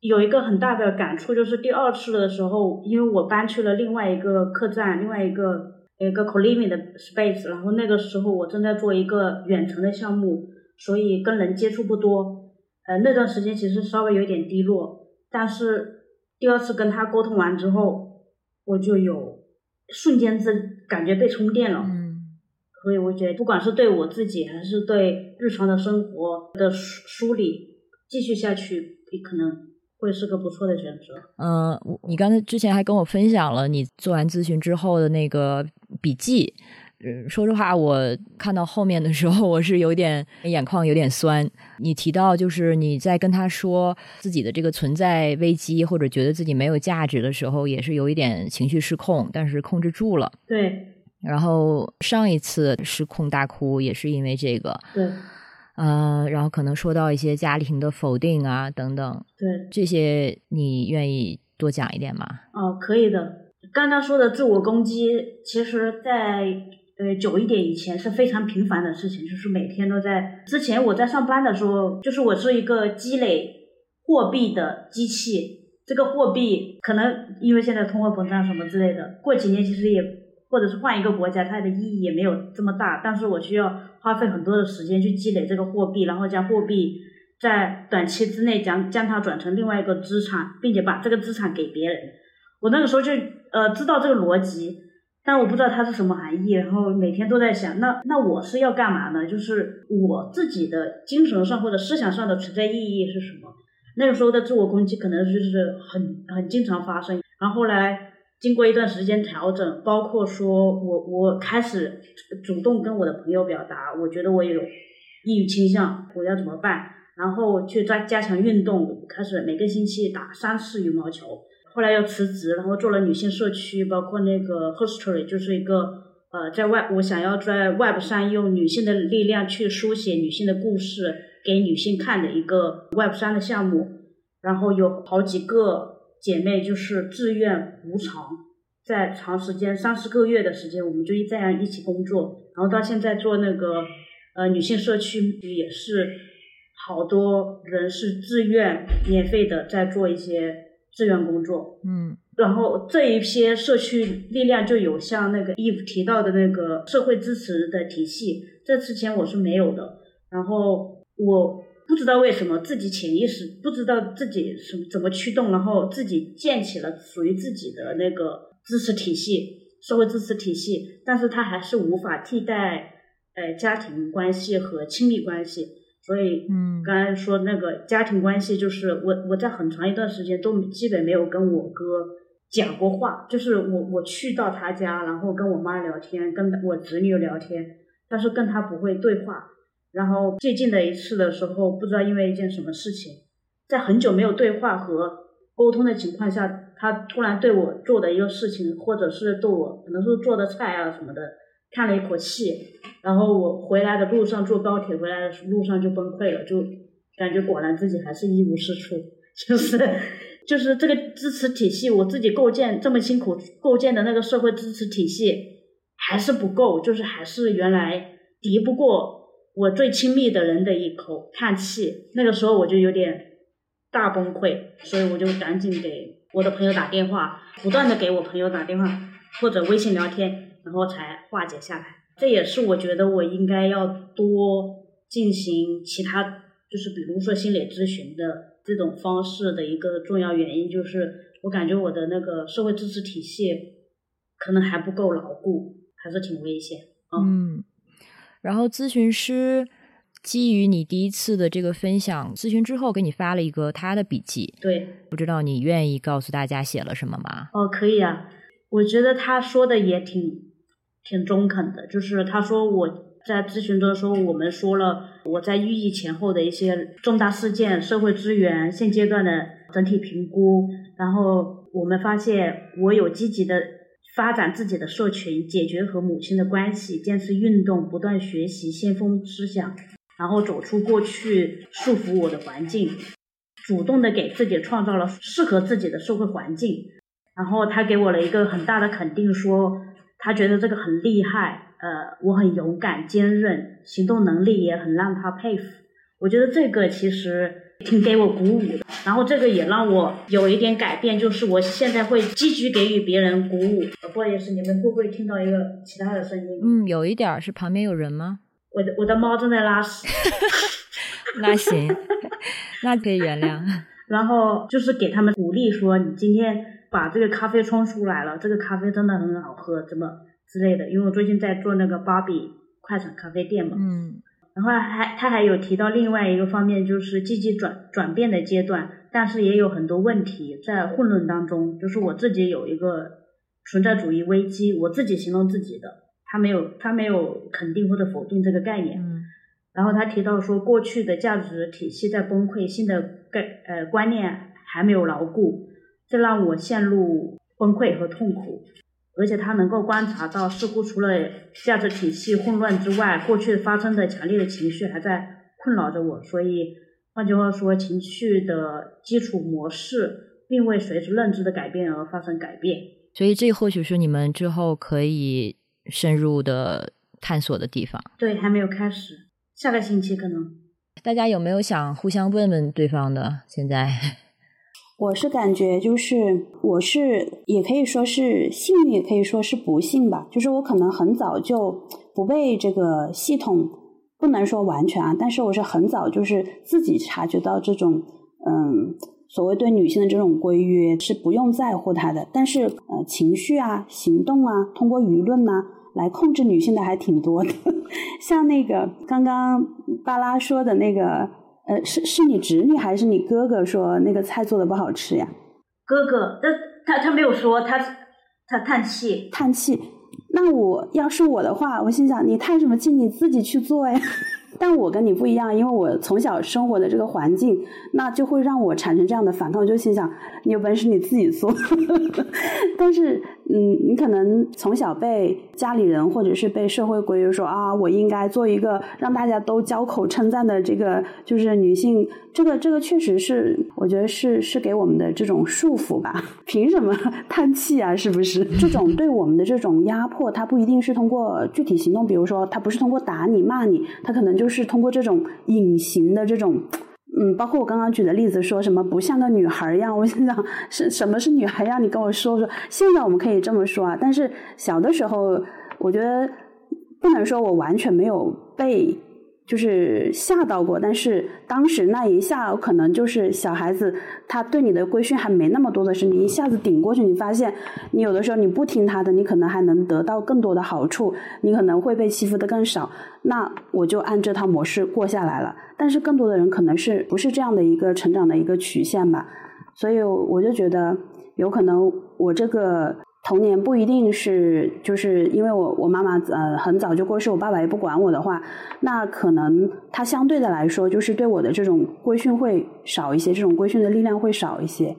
有一个很大的感触，就是第二次的时候，因为我搬去了另外一个客栈，另外一个一个 co-living 的 space，然后那个时候我正在做一个远程的项目，所以跟人接触不多。呃，那段时间其实稍微有点低落，但是第二次跟他沟通完之后，我就有瞬间这感觉被充电了。嗯所以我觉得，不管是对我自己，还是对日常的生活的梳梳理，继续下去，也可能会是个不错的选择。嗯，你刚才之前还跟我分享了你做完咨询之后的那个笔记。嗯，说实话，我看到后面的时候，我是有点眼眶有点酸。你提到就是你在跟他说自己的这个存在危机，或者觉得自己没有价值的时候，也是有一点情绪失控，但是控制住了。对然后上一次失控大哭也是因为这个，对呃，然后可能说到一些家庭的否定啊等等，对，这些你愿意多讲一点吗？哦，可以的。刚刚说的自我攻击，其实在呃久一点以前是非常频繁的事情，就是每天都在。之前我在上班的时候，就是我是一个积累货币的机器。这个货币可能因为现在通货膨胀什么之类的，过几年其实也或者是换一个国家，它的意义也没有这么大。但是我需要花费很多的时间去积累这个货币，然后将货币在短期之内将将它转成另外一个资产，并且把这个资产给别人。我那个时候就呃知道这个逻辑，但我不知道它是什么含义。然后每天都在想，那那我是要干嘛呢？就是我自己的精神上或者思想上的存在意义是什么？那个时候的自我攻击可能就是很很经常发生。然后后来经过一段时间调整，包括说我我开始主动跟我的朋友表达，我觉得我有抑郁倾向，我要怎么办？然后去加加强运动，开始每个星期打三次羽毛球。后来又辞职，然后做了女性社区，包括那个 History，就是一个呃，在外我想要在 Web 上用女性的力量去书写女性的故事给女性看的一个 Web 三的项目。然后有好几个姐妹就是自愿无偿，在长时间三四个月的时间，我们就这样一起工作。然后到现在做那个呃女性社区也是好多人是自愿免费的在做一些志愿工作。嗯然后这一些社区力量就有像那个 Eve 提到的那个社会支持的体系，这之前我是没有的。然后我不知道为什么自己潜意识不知道自己什怎么驱动，然后自己建起了属于自己的那个知识体系，社会知识体系，但是他还是无法替代呃家庭关系和亲密关系。所以，嗯，刚才说那个家庭关系，就是我我在很长一段时间都基本没有跟我哥讲过话，就是我我去到他家，然后跟我妈聊天，跟我侄女聊天，但是跟他不会对话。然后最近的一次的时候，不知道因为一件什么事情，在很久没有对话和沟通的情况下，他突然对我做的一个事情，或者是对我可能是做的菜啊什么的。叹了一口气，然后我回来的路上坐高铁回来的路上就崩溃了，就感觉果然自己还是一无是处，[LAUGHS] 就是就是这个支持体系，我自己构建这么辛苦构建的那个社会支持体系还是不够，就是还是原来敌不过我最亲密的人的一口叹气，那个时候我就有点大崩溃，所以我就赶紧给我的朋友打电话，不断的给我朋友打电话或者微信聊天。然后才化解下来，这也是我觉得我应该要多进行其他，就是比如说心理咨询的这种方式的一个重要原因，就是我感觉我的那个社会支持体系可能还不够牢固，还是挺危险。嗯，然后咨询师基于你第一次的这个分享，咨询之后给你发了一个他的笔记，对，不知道你愿意告诉大家写了什么吗？哦，可以啊，我觉得他说的也挺。挺中肯的，就是他说我在咨询的时候，我们说了我在寓意前后的一些重大事件、社会资源现阶段的整体评估，然后我们发现我有积极的发展自己的社群，解决和母亲的关系，坚持运动，不断学习先锋思想，然后走出过去束缚我的环境，主动的给自己创造了适合自己的社会环境，然后他给我了一个很大的肯定，说。他觉得这个很厉害，呃，我很勇敢、坚韧，行动能力也很让他佩服。我觉得这个其实挺给我鼓舞的。然后这个也让我有一点改变，就是我现在会积极给予别人鼓舞。不好意思，你们会不会听到一个其他的声音？嗯，有一点是旁边有人吗？我的我的猫正在拉屎。[LAUGHS] 那行，[LAUGHS] 那可以原谅。[LAUGHS] 然后就是给他们鼓励，说你今天。把这个咖啡冲出来了，这个咖啡真的很好喝，怎么之类的？因为我最近在做那个芭比快闪咖啡店嘛。嗯。然后还他还有提到另外一个方面，就是积极转转变的阶段，但是也有很多问题在混乱当中。就是我自己有一个存在主义危机，我自己形容自己的，他没有他没有肯定或者否定这个概念。嗯。然后他提到说，过去的价值体系在崩溃，新的概呃观念还没有牢固。这让我陷入崩溃和痛苦，而且他能够观察到，似乎除了价值体系混乱之外，过去发生的强烈的情绪还在困扰着我。所以，换句话说，情绪的基础模式并未随着认知的改变而发生改变。所以，这或许是你们之后可以深入的探索的地方。对，还没有开始，下个星期可能。大家有没有想互相问问对方的？现在？我是感觉，就是我是也可以说是幸运，也可以说是不幸吧。就是我可能很早就不被这个系统，不能说完全啊，但是我是很早就是自己察觉到这种，嗯，所谓对女性的这种规约是不用在乎它的。但是呃，情绪啊、行动啊，通过舆论呢来控制女性的还挺多的。[LAUGHS] 像那个刚刚巴拉说的那个。呃，是是你侄女还是你哥哥说那个菜做的不好吃呀？哥哥，但他他没有说，他他叹气叹气。那我要是我的话，我心想你叹什么气？你自己去做呀。[LAUGHS] 但我跟你不一样，因为我从小生活的这个环境，那就会让我产生这样的反抗。我就心想，你有本事你自己做。[LAUGHS] 但是，嗯，你可能从小被家里人或者是被社会规约说啊，我应该做一个让大家都交口称赞的这个，就是女性。这个这个确实是，我觉得是是给我们的这种束缚吧？[LAUGHS] 凭什么叹气啊？是不是？这种对我们的这种压迫，它不一定是通过具体行动，比如说，它不是通过打你骂你，它可能就是通过这种隐形的这种，嗯，包括我刚刚举的例子，说什么不像个女孩一样，我心想是什么是女孩呀？你跟我说说。现在我们可以这么说啊，但是小的时候，我觉得不能说我完全没有被。就是吓到过，但是当时那一下可能就是小孩子他对你的规训还没那么多的时候，你一下子顶过去，你发现你有的时候你不听他的，你可能还能得到更多的好处，你可能会被欺负的更少。那我就按这套模式过下来了。但是更多的人可能是不是这样的一个成长的一个曲线吧，所以我就觉得有可能我这个。童年不一定是，就是因为我我妈妈呃很早就过世，我爸爸也不管我的话，那可能他相对的来说，就是对我的这种规训会少一些，这种规训的力量会少一些。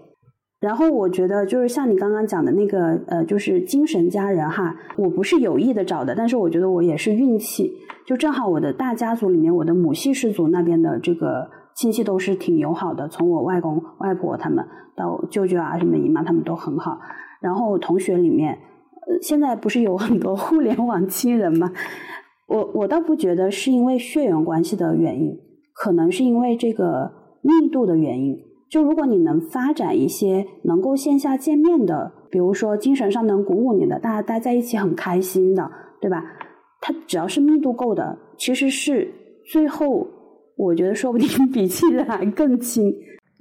然后我觉得就是像你刚刚讲的那个呃，就是精神家人哈，我不是有意的找的，但是我觉得我也是运气，就正好我的大家族里面，我的母系氏族那边的这个亲戚都是挺友好的，从我外公外婆他们到舅舅啊什么姨妈他们都很好。然后同学里面，呃，现在不是有很多互联网亲人吗？我我倒不觉得是因为血缘关系的原因，可能是因为这个密度的原因。就如果你能发展一些能够线下见面的，比如说精神上能鼓舞你的，大家待在一起很开心的，对吧？它只要是密度够的，其实是最后我觉得说不定比亲人还更亲。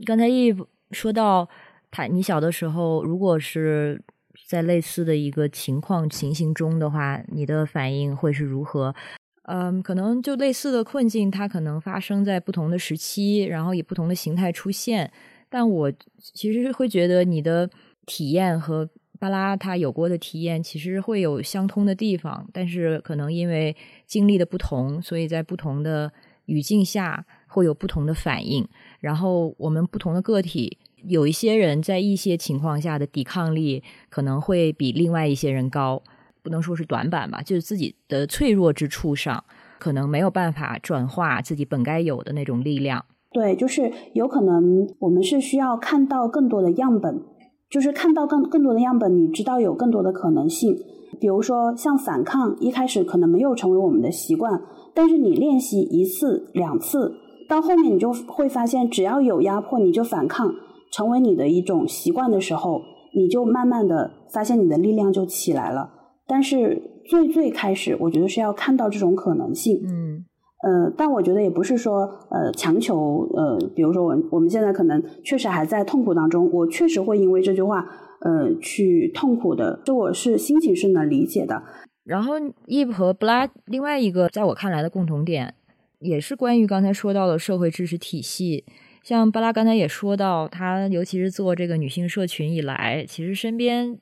刚才一说到。他，你小的时候，如果是在类似的一个情况情形中的话，你的反应会是如何？嗯，可能就类似的困境，它可能发生在不同的时期，然后以不同的形态出现。但我其实会觉得你的体验和巴拉他有过的体验，其实会有相通的地方，但是可能因为经历的不同，所以在不同的语境下会有不同的反应。然后我们不同的个体。有一些人在一些情况下的抵抗力可能会比另外一些人高，不能说是短板吧，就是自己的脆弱之处上，可能没有办法转化自己本该有的那种力量。对，就是有可能我们是需要看到更多的样本，就是看到更更多的样本，你知道有更多的可能性。比如说像反抗，一开始可能没有成为我们的习惯，但是你练习一次两次，到后面你就会发现，只要有压迫，你就反抗。成为你的一种习惯的时候，你就慢慢的发现你的力量就起来了。但是最最开始，我觉得是要看到这种可能性。嗯，呃，但我觉得也不是说呃强求呃，比如说我我们现在可能确实还在痛苦当中，我确实会因为这句话呃去痛苦的，这我是心情是能理解的。然后 Eve 和 Bla 另外一个在我看来的共同点，也是关于刚才说到的社会知识体系。像巴拉刚才也说到，他尤其是做这个女性社群以来，其实身边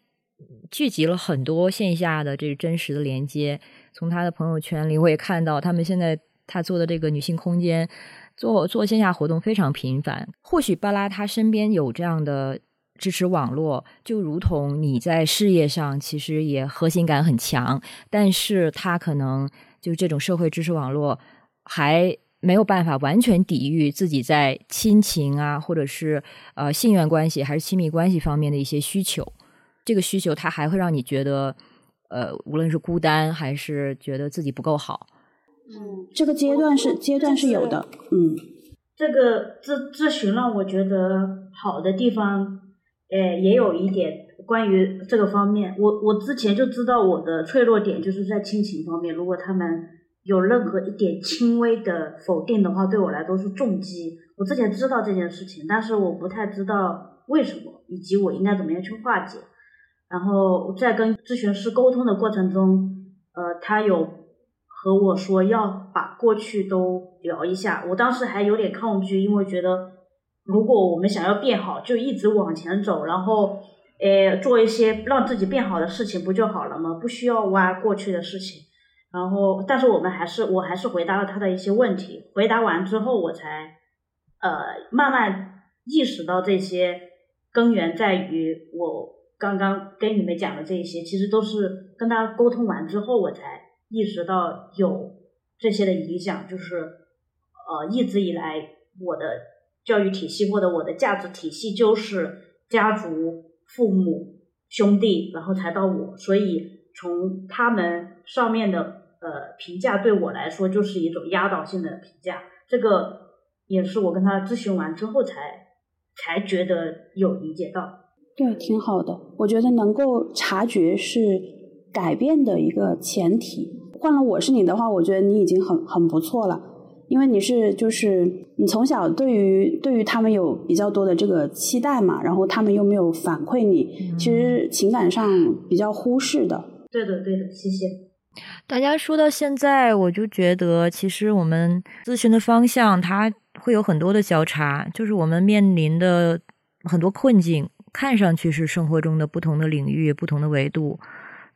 聚集了很多线下的这个真实的连接。从他的朋友圈里，我也看到他们现在他做的这个女性空间，做做线下活动非常频繁。或许巴拉他身边有这样的支持网络，就如同你在事业上其实也核心感很强，但是他可能就这种社会支持网络还。没有办法完全抵御自己在亲情啊，或者是呃性缘关系还是亲密关系方面的一些需求。这个需求，它还会让你觉得，呃，无论是孤单还是觉得自己不够好。嗯，这个阶段是阶段是有的。嗯，这个咨咨询让我觉得好的地方，呃，也有一点关于这个方面。我我之前就知道我的脆弱点就是在亲情方面，如果他们。有任何一点轻微的否定的话，对我来都是重击。我之前知道这件事情，但是我不太知道为什么，以及我应该怎么样去化解。然后在跟咨询师沟通的过程中，呃，他有和我说要把过去都聊一下。我当时还有点抗拒，因为觉得如果我们想要变好，就一直往前走，然后呃做一些让自己变好的事情，不就好了吗？不需要挖过去的事情。然后，但是我们还是，我还是回答了他的一些问题。回答完之后，我才呃慢慢意识到这些根源在于我刚刚跟你们讲的这些，其实都是跟他沟通完之后，我才意识到有这些的影响。就是呃一直以来我的教育体系或者我的价值体系就是家族、父母、兄弟，然后才到我，所以从他们上面的。呃，评价对我来说就是一种压倒性的评价，这个也是我跟他咨询完之后才才觉得有理解到。对，挺好的。我觉得能够察觉是改变的一个前提。换了我是你的话，我觉得你已经很很不错了。因为你是就是你从小对于对于他们有比较多的这个期待嘛，然后他们又没有反馈你，其实情感上比较忽视的。对的，对的，谢谢。大家说到现在，我就觉得其实我们咨询的方向它会有很多的交叉，就是我们面临的很多困境，看上去是生活中的不同的领域、不同的维度。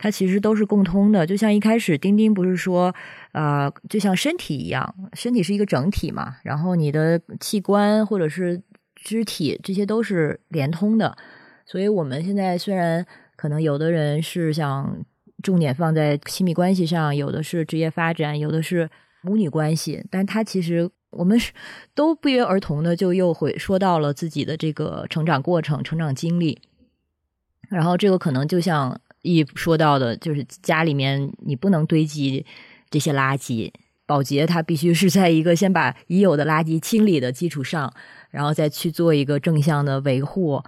它其实都是共通的，就像一开始丁丁不是说，呃，就像身体一样，身体是一个整体嘛，然后你的器官或者是肢体这些都是连通的，所以我们现在虽然可能有的人是想重点放在亲密关系上，有的是职业发展，有的是母女关系，但他其实我们是都不约而同的就又会说到了自己的这个成长过程、成长经历，然后这个可能就像。一说到的就是家里面你不能堆积这些垃圾，保洁它必须是在一个先把已有的垃圾清理的基础上，然后再去做一个正向的维护，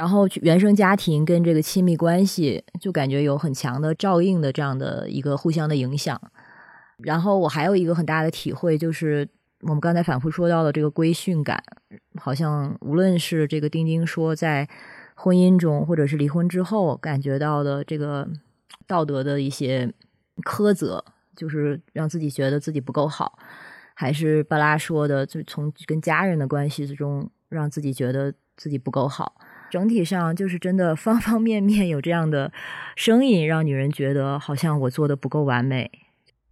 然后原生家庭跟这个亲密关系就感觉有很强的照应的这样的一个互相的影响。然后我还有一个很大的体会就是，我们刚才反复说到的这个规训感，好像无论是这个丁丁说在。婚姻中，或者是离婚之后，感觉到的这个道德的一些苛责，就是让自己觉得自己不够好，还是巴拉说的，就从跟家人的关系之中，让自己觉得自己不够好。整体上就是真的方 [LAUGHS] 方面面有这样的声音，让女人觉得好像我做的不够完美。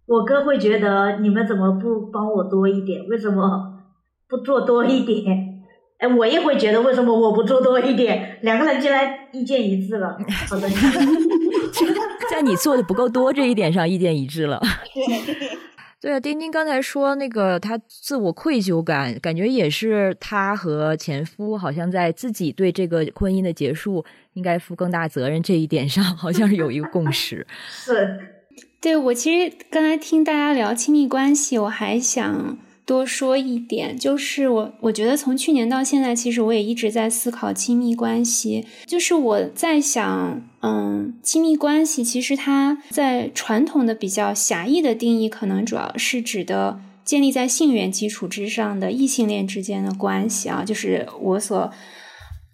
我哥会觉得你们怎么不帮我多一点？为什么不做多一点？哎，我也会觉得为什么我不做多一点？两个人竟然意见一致了。好的，[LAUGHS] 在你做的不够多这一点上意见一致了。对 [LAUGHS] 啊，丁丁刚才说那个他自我愧疚感，感觉也是他和前夫好像在自己对这个婚姻的结束应该负更大责任这一点上，好像是有一个共识。[LAUGHS] 是，对我其实刚才听大家聊亲密关系，我还想。多说一点，就是我我觉得从去年到现在，其实我也一直在思考亲密关系。就是我在想，嗯，亲密关系其实它在传统的比较狭义的定义，可能主要是指的建立在性缘基础之上的异性恋之间的关系啊，就是我所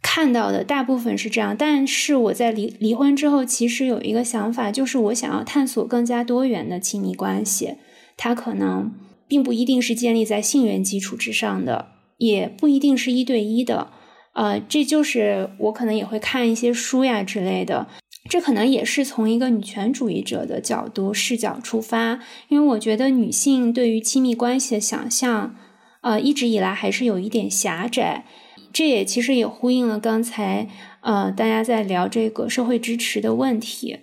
看到的大部分是这样。但是我在离离婚之后，其实有一个想法，就是我想要探索更加多元的亲密关系，它可能。并不一定是建立在性缘基础之上的，也不一定是一对一的，呃，这就是我可能也会看一些书呀之类的，这可能也是从一个女权主义者的角度视角出发，因为我觉得女性对于亲密关系的想象，呃，一直以来还是有一点狭窄，这也其实也呼应了刚才呃大家在聊这个社会支持的问题。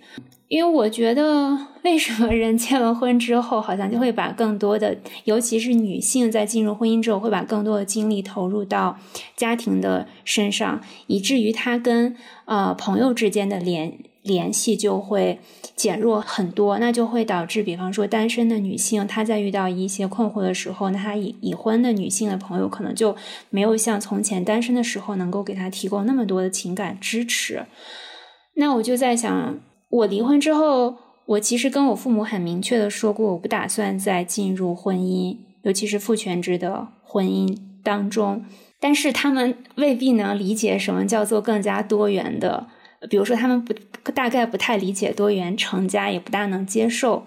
因为我觉得，为什么人结了婚之后，好像就会把更多的，尤其是女性在进入婚姻之后，会把更多的精力投入到家庭的身上，以至于她跟呃朋友之间的联联系就会减弱很多，那就会导致，比方说单身的女性，她在遇到一些困惑的时候，那她已已婚的女性的朋友可能就没有像从前单身的时候能够给她提供那么多的情感支持。那我就在想。我离婚之后，我其实跟我父母很明确的说过，我不打算再进入婚姻，尤其是父权制的婚姻当中。但是他们未必能理解什么叫做更加多元的，比如说他们不大概不太理解多元成家，也不大能接受。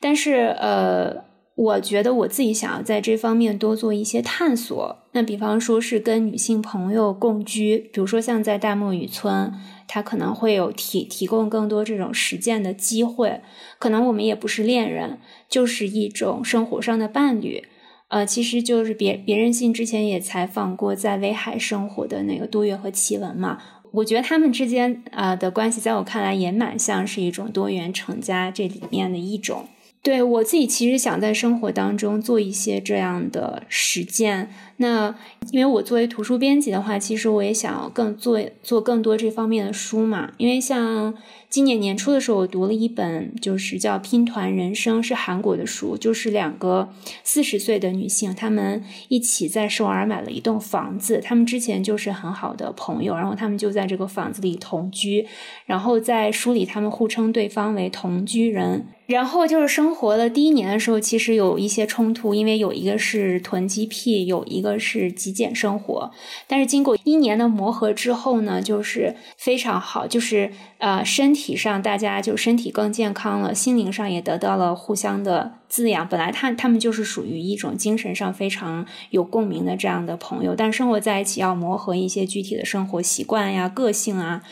但是呃，我觉得我自己想要在这方面多做一些探索。那比方说是跟女性朋友共居，比如说像在大漠雨村。他可能会有提提供更多这种实践的机会，可能我们也不是恋人，就是一种生活上的伴侣。呃，其实就是别别人信之前也采访过在威海生活的那个多月和奇文嘛，我觉得他们之间啊的关系，在我看来也蛮像是一种多元成家这里面的一种。对我自己其实想在生活当中做一些这样的实践。那因为我作为图书编辑的话，其实我也想要更做做更多这方面的书嘛。因为像今年年初的时候，我读了一本，就是叫《拼团人生》，是韩国的书，就是两个四十岁的女性，她们一起在首尔买了一栋房子，她们之前就是很好的朋友，然后她们就在这个房子里同居，然后在书里她们互称对方为同居人。然后就是生活的第一年的时候，其实有一些冲突，因为有一个是囤积癖，有一个是极简生活。但是经过一年的磨合之后呢，就是非常好，就是呃身体上大家就身体更健康了，心灵上也得到了互相的滋养。本来他他们就是属于一种精神上非常有共鸣的这样的朋友，但生活在一起要磨合一些具体的生活习惯呀、个性啊。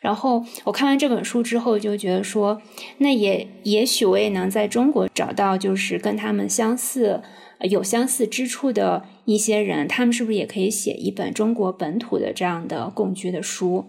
然后我看完这本书之后，就觉得说，那也也许我也能在中国找到，就是跟他们相似、有相似之处的一些人，他们是不是也可以写一本中国本土的这样的共居的书？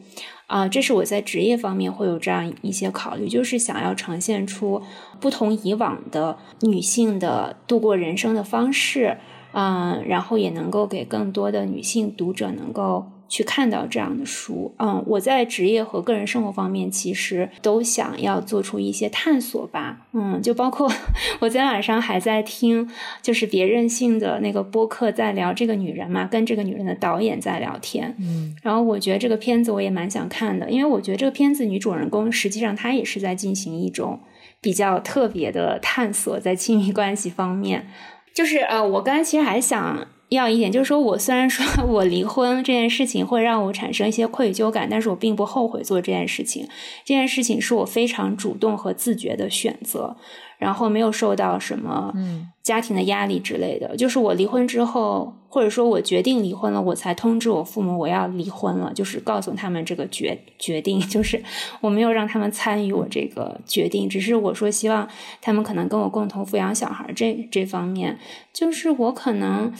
啊，这是我在职业方面会有这样一些考虑，就是想要呈现出不同以往的女性的度过人生的方式，嗯，然后也能够给更多的女性读者能够。去看到这样的书，嗯，我在职业和个人生活方面其实都想要做出一些探索吧，嗯，就包括 [LAUGHS] 我昨天晚上还在听，就是别任性的那个播客在聊这个女人嘛，跟这个女人的导演在聊天，嗯，然后我觉得这个片子我也蛮想看的，因为我觉得这个片子女主人公实际上她也是在进行一种比较特别的探索，在亲密关系方面，就是呃，我刚才其实还想。要一点就是说，我虽然说 [LAUGHS] 我离婚这件事情会让我产生一些愧疚感，但是我并不后悔做这件事情。这件事情是我非常主动和自觉的选择，然后没有受到什么家庭的压力之类的。就是我离婚之后，或者说我决定离婚了，我才通知我父母我要离婚了，就是告诉他们这个决决定。[LAUGHS] 就是我没有让他们参与我这个决定，只是我说希望他们可能跟我共同抚养小孩。这这方面，就是我可能。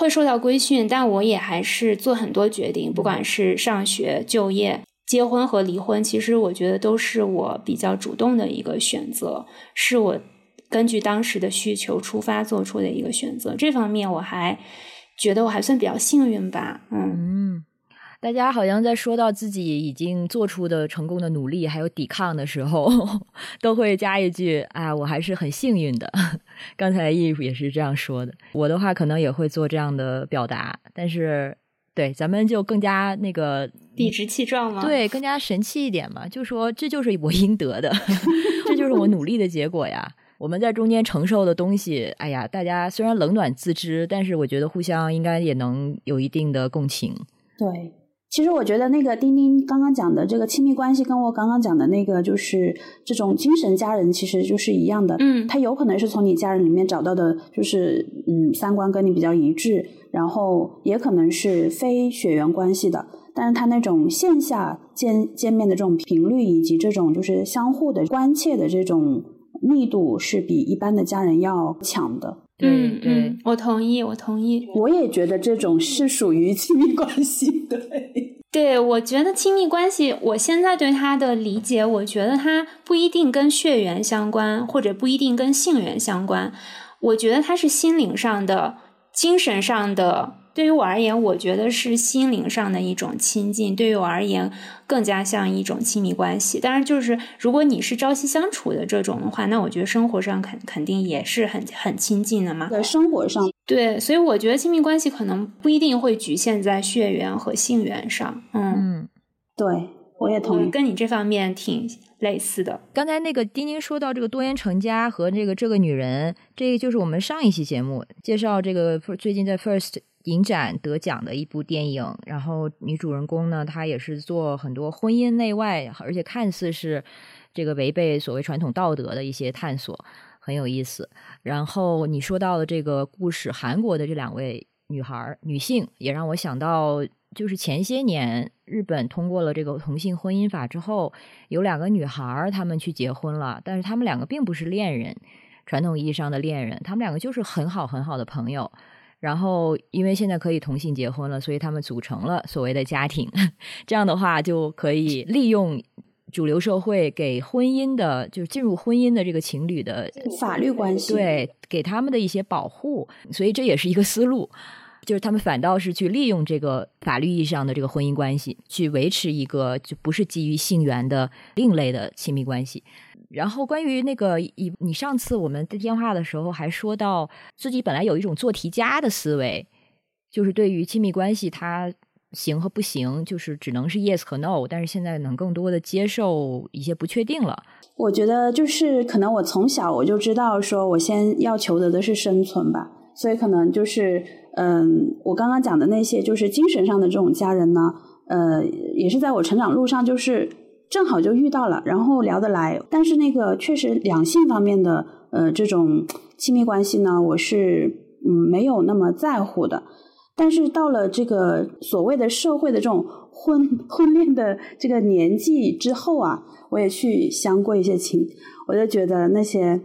会受到规训，但我也还是做很多决定，不管是上学、就业、结婚和离婚，其实我觉得都是我比较主动的一个选择，是我根据当时的需求出发做出的一个选择。这方面我还觉得我还算比较幸运吧，嗯。大家好像在说到自己已经做出的成功的努力，还有抵抗的时候，[LAUGHS] 都会加一句：“啊，我还是很幸运的。”刚才 Eve 也是这样说的。我的话可能也会做这样的表达，但是对咱们就更加那个理直气壮吗？对，更加神气一点嘛，就说这就是我应得的，[LAUGHS] 这就是我努力的结果呀。我们在中间承受的东西，哎呀，大家虽然冷暖自知，但是我觉得互相应该也能有一定的共情。对。其实我觉得那个丁丁刚刚讲的这个亲密关系，跟我刚刚讲的那个就是这种精神家人，其实就是一样的。嗯，他有可能是从你家人里面找到的，就是嗯三观跟你比较一致，然后也可能是非血缘关系的，但是他那种线下见见面的这种频率，以及这种就是相互的关切的这种密度，是比一般的家人要强的。嗯嗯，我同意，我同意。我也觉得这种是属于亲密关系，[LAUGHS] 对。对，我觉得亲密关系，我现在对他的理解，我觉得他不一定跟血缘相关，或者不一定跟性缘相关。我觉得他是心灵上的、精神上的。对于我而言，我觉得是心灵上的一种亲近。对于我而言，更加像一种亲密关系。当然，就是如果你是朝夕相处的这种的话，那我觉得生活上肯肯定也是很很亲近的嘛。在生活上，对，所以我觉得亲密关系可能不一定会局限在血缘和性缘上。嗯，对，我也同意，跟你这方面挺类似的。刚才那个丁丁说到这个多元成家和这个这个女人，这个就是我们上一期节目介绍这个最近在 First。影展得奖的一部电影，然后女主人公呢，她也是做很多婚姻内外，而且看似是这个违背所谓传统道德的一些探索，很有意思。然后你说到的这个故事，韩国的这两位女孩女性，也让我想到，就是前些年日本通过了这个同性婚姻法之后，有两个女孩她们去结婚了，但是她们两个并不是恋人，传统意义上的恋人，她们两个就是很好很好的朋友。然后，因为现在可以同性结婚了，所以他们组成了所谓的家庭。[LAUGHS] 这样的话，就可以利用主流社会给婚姻的，就是进入婚姻的这个情侣的法律关系，对，给他们的一些保护。所以这也是一个思路。就是他们反倒是去利用这个法律意义上的这个婚姻关系，去维持一个就不是基于性缘的另类的亲密关系。然后关于那个，你你上次我们的电话的时候还说到，自己本来有一种做题家的思维，就是对于亲密关系它行和不行，就是只能是 yes 和 no，但是现在能更多的接受一些不确定了。我觉得就是可能我从小我就知道，说我先要求得的是生存吧，所以可能就是嗯，我刚刚讲的那些就是精神上的这种家人呢，呃，也是在我成长路上就是正好就遇到了，然后聊得来，但是那个确实两性方面的呃这种亲密关系呢，我是嗯没有那么在乎的。但是到了这个所谓的社会的这种婚 [LAUGHS] 婚恋的这个年纪之后啊，我也去相过一些亲，我就觉得那些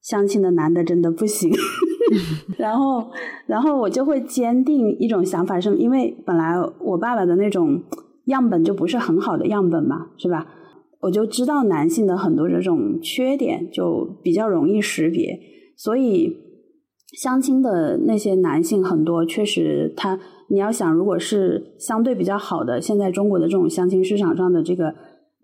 相亲的男的真的不行。[LAUGHS] 然后，然后我就会坚定一种想法，是因为本来我爸爸的那种样本就不是很好的样本嘛，是吧？我就知道男性的很多这种缺点，就比较容易识别。所以相亲的那些男性很多，确实他你要想，如果是相对比较好的，现在中国的这种相亲市场上的这个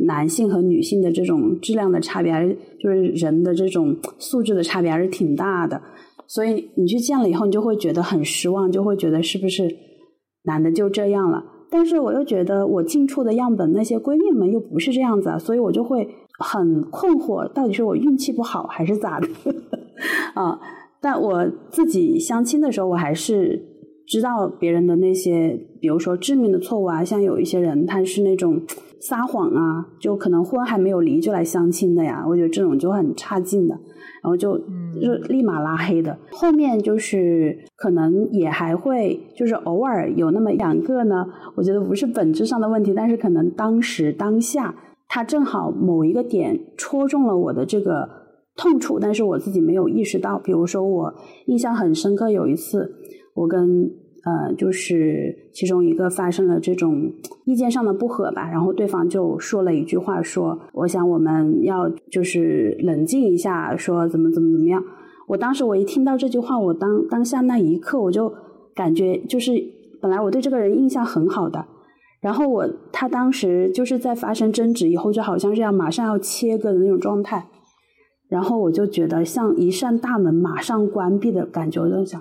男性和女性的这种质量的差别，还是就是人的这种素质的差别，还是挺大的。所以你去见了以后，你就会觉得很失望，就会觉得是不是男的就这样了？但是我又觉得我近处的样本那些闺蜜们又不是这样子啊，所以我就会很困惑，到底是我运气不好还是咋的？[LAUGHS] 啊！但我自己相亲的时候，我还是知道别人的那些，比如说致命的错误啊，像有一些人他是那种撒谎啊，就可能婚还没有离就来相亲的呀，我觉得这种就很差劲的。然后就就立马拉黑的，后面就是可能也还会就是偶尔有那么两个呢，我觉得不是本质上的问题，但是可能当时当下他正好某一个点戳中了我的这个痛处，但是我自己没有意识到。比如说我印象很深刻，有一次我跟。呃，就是其中一个发生了这种意见上的不合吧，然后对方就说了一句话，说：“我想我们要就是冷静一下，说怎么怎么怎么样。”我当时我一听到这句话，我当当下那一刻我就感觉就是本来我对这个人印象很好的，然后我他当时就是在发生争执以后，就好像是要马上要切割的那种状态，然后我就觉得像一扇大门马上关闭的感觉，我就想。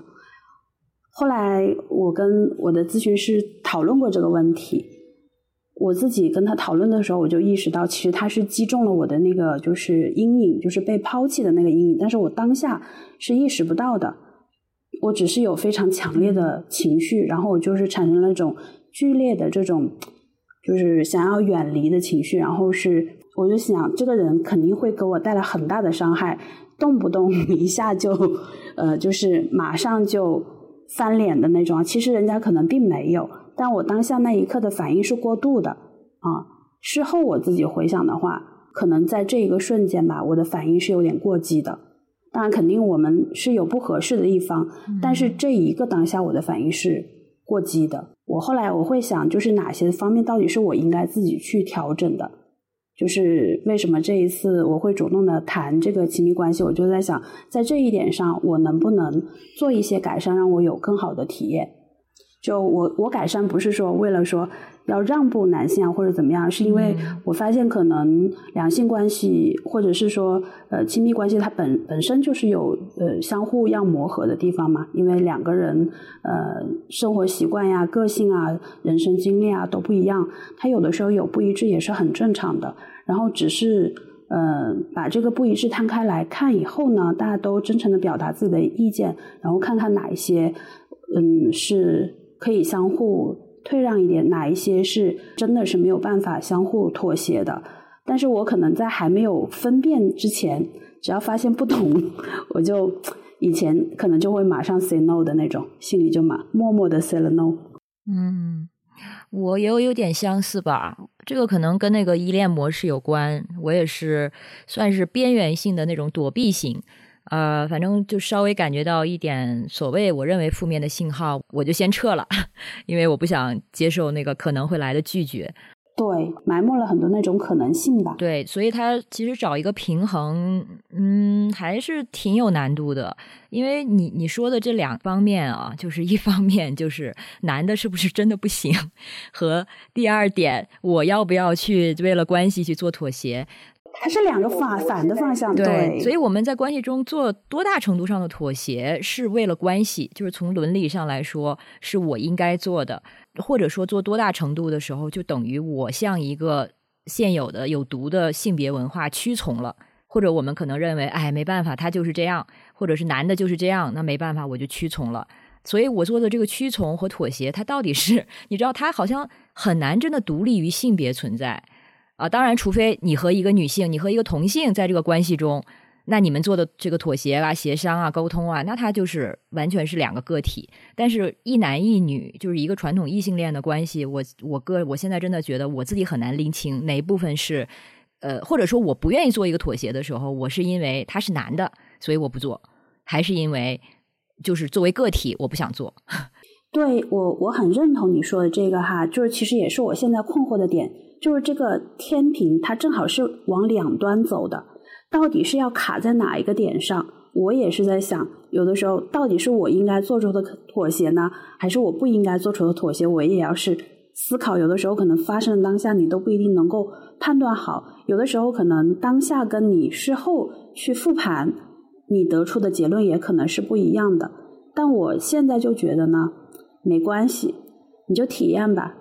后来我跟我的咨询师讨论过这个问题，我自己跟他讨论的时候，我就意识到，其实他是击中了我的那个就是阴影，就是被抛弃的那个阴影。但是我当下是意识不到的，我只是有非常强烈的情绪，然后我就是产生了一种剧烈的这种，就是想要远离的情绪。然后是我就想，这个人肯定会给我带来很大的伤害，动不动 [LAUGHS] 一下就呃，就是马上就。翻脸的那种，其实人家可能并没有，但我当下那一刻的反应是过度的啊。事后我自己回想的话，可能在这一个瞬间吧，我的反应是有点过激的。当然，肯定我们是有不合适的一方，但是这一个当下我的反应是过激的。我后来我会想，就是哪些方面到底是我应该自己去调整的。就是为什么这一次我会主动的谈这个亲密关系，我就在想，在这一点上，我能不能做一些改善，让我有更好的体验。就我我改善不是说为了说要让步男性啊或者怎么样，是因为我发现可能两性关系或者是说呃亲密关系它本本身就是有呃相互要磨合的地方嘛，因为两个人呃生活习惯呀、个性啊、人生经历啊都不一样，它有的时候有不一致也是很正常的。然后只是呃把这个不一致摊开来看以后呢，大家都真诚的表达自己的意见，然后看看哪一些嗯是。可以相互退让一点，哪一些是真的是没有办法相互妥协的？但是我可能在还没有分辨之前，只要发现不同，[LAUGHS] 我就以前可能就会马上 say no 的那种，心里就马默默的 say 了 no。嗯，我也有点相似吧，这个可能跟那个依恋模式有关，我也是算是边缘性的那种躲避型。呃，反正就稍微感觉到一点所谓我认为负面的信号，我就先撤了，[LAUGHS] 因为我不想接受那个可能会来的拒绝。对，埋没了很多那种可能性吧。对，所以他其实找一个平衡，嗯，还是挺有难度的。因为你你说的这两方面啊，就是一方面就是男的是不是真的不行，[LAUGHS] 和第二点我要不要去为了关系去做妥协。它是两个反反的方向，对，所以我们在关系中做多大程度上的妥协，是为了关系，就是从伦理上来说，是我应该做的，或者说做多大程度的时候，就等于我向一个现有的有毒的性别文化屈从了，或者我们可能认为，哎，没办法，他就是这样，或者是男的就是这样，那没办法，我就屈从了。所以我做的这个屈从和妥协，它到底是，[LAUGHS] 你知道，它好像很难真的独立于性别存在。啊，当然，除非你和一个女性，你和一个同性在这个关系中，那你们做的这个妥协啊、协商啊、沟通啊，那他就是完全是两个个体。但是，一男一女就是一个传统异性恋的关系，我我个我现在真的觉得我自己很难拎清哪一部分是，呃，或者说我不愿意做一个妥协的时候，我是因为他是男的，所以我不做，还是因为就是作为个体我不想做。[LAUGHS] 对我，我很认同你说的这个哈，就是其实也是我现在困惑的点。就是这个天平，它正好是往两端走的，到底是要卡在哪一个点上？我也是在想，有的时候到底是我应该做出的妥协呢，还是我不应该做出的妥协？我也要是思考。有的时候可能发生的当下，你都不一定能够判断好；有的时候可能当下跟你事后去复盘，你得出的结论也可能是不一样的。但我现在就觉得呢，没关系，你就体验吧。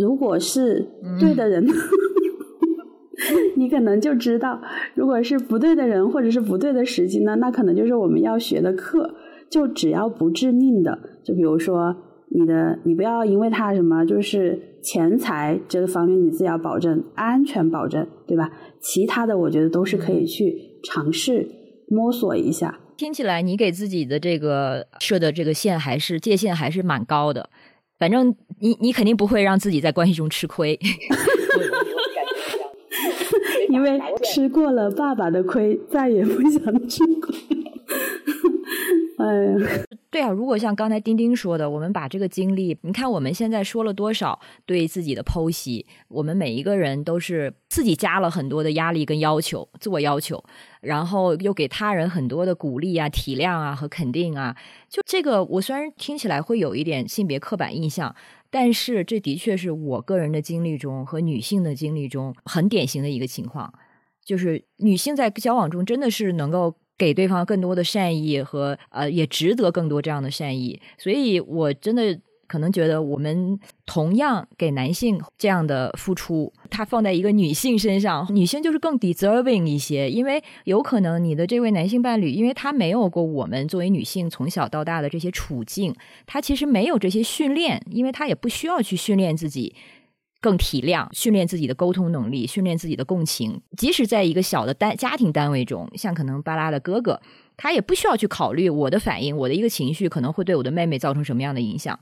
如果是对的人，[LAUGHS] 你可能就知道；如果是不对的人，或者是不对的时机呢，那可能就是我们要学的课。就只要不致命的，就比如说你的，你不要因为他什么，就是钱财这个方面你自己要保证安全保证，对吧？其他的我觉得都是可以去尝试摸索一下。听起来你给自己的这个设的这个线还是界限还是蛮高的。反正你你肯定不会让自己在关系中吃亏，[LAUGHS] 因为吃过了爸爸的亏，再也不想吃亏。哎呀。对啊，如果像刚才丁丁说的，我们把这个经历，你看我们现在说了多少对自己的剖析，我们每一个人都是自己加了很多的压力跟要求，自我要求，然后又给他人很多的鼓励啊、体谅啊和肯定啊。就这个，我虽然听起来会有一点性别刻板印象，但是这的确是我个人的经历中和女性的经历中很典型的一个情况，就是女性在交往中真的是能够。给对方更多的善意和呃，也值得更多这样的善意，所以我真的可能觉得，我们同样给男性这样的付出，他放在一个女性身上，女性就是更 deserving 一些，因为有可能你的这位男性伴侣，因为他没有过我们作为女性从小到大的这些处境，他其实没有这些训练，因为他也不需要去训练自己。更体谅，训练自己的沟通能力，训练自己的共情。即使在一个小的单家庭单位中，像可能巴拉的哥哥，他也不需要去考虑我的反应，我的一个情绪可能会对我的妹妹造成什么样的影响。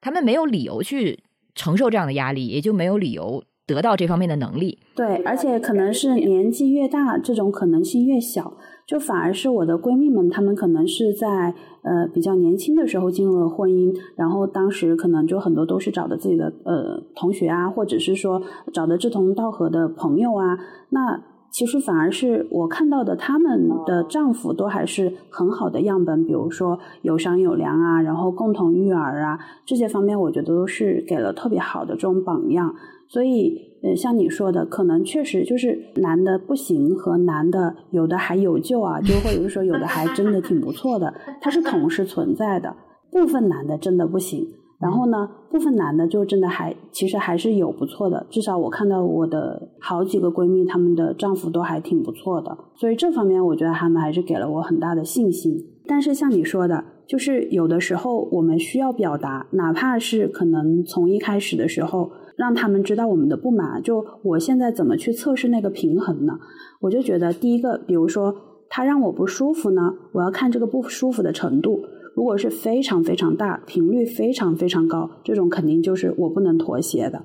他们没有理由去承受这样的压力，也就没有理由得到这方面的能力。对，而且可能是年纪越大，这种可能性越小。就反而是我的闺蜜们，她们可能是在呃比较年轻的时候进入了婚姻，然后当时可能就很多都是找的自己的呃同学啊，或者是说找的志同道合的朋友啊。那其实反而是我看到的，他们的丈夫都还是很好的样本，比如说有商有量啊，然后共同育儿啊这些方面，我觉得都是给了特别好的这种榜样。所以。呃，像你说的，可能确实就是男的不行和男的有的还有救啊，就或者是说有的还真的挺不错的，它是同时存在的。部分男的真的不行，然后呢，部分男的就真的还其实还是有不错的。至少我看到我的好几个闺蜜，她们的丈夫都还挺不错的，所以这方面我觉得他们还是给了我很大的信心。但是像你说的，就是有的时候我们需要表达，哪怕是可能从一开始的时候。让他们知道我们的不满。就我现在怎么去测试那个平衡呢？我就觉得第一个，比如说他让我不舒服呢，我要看这个不舒服的程度。如果是非常非常大，频率非常非常高，这种肯定就是我不能妥协的。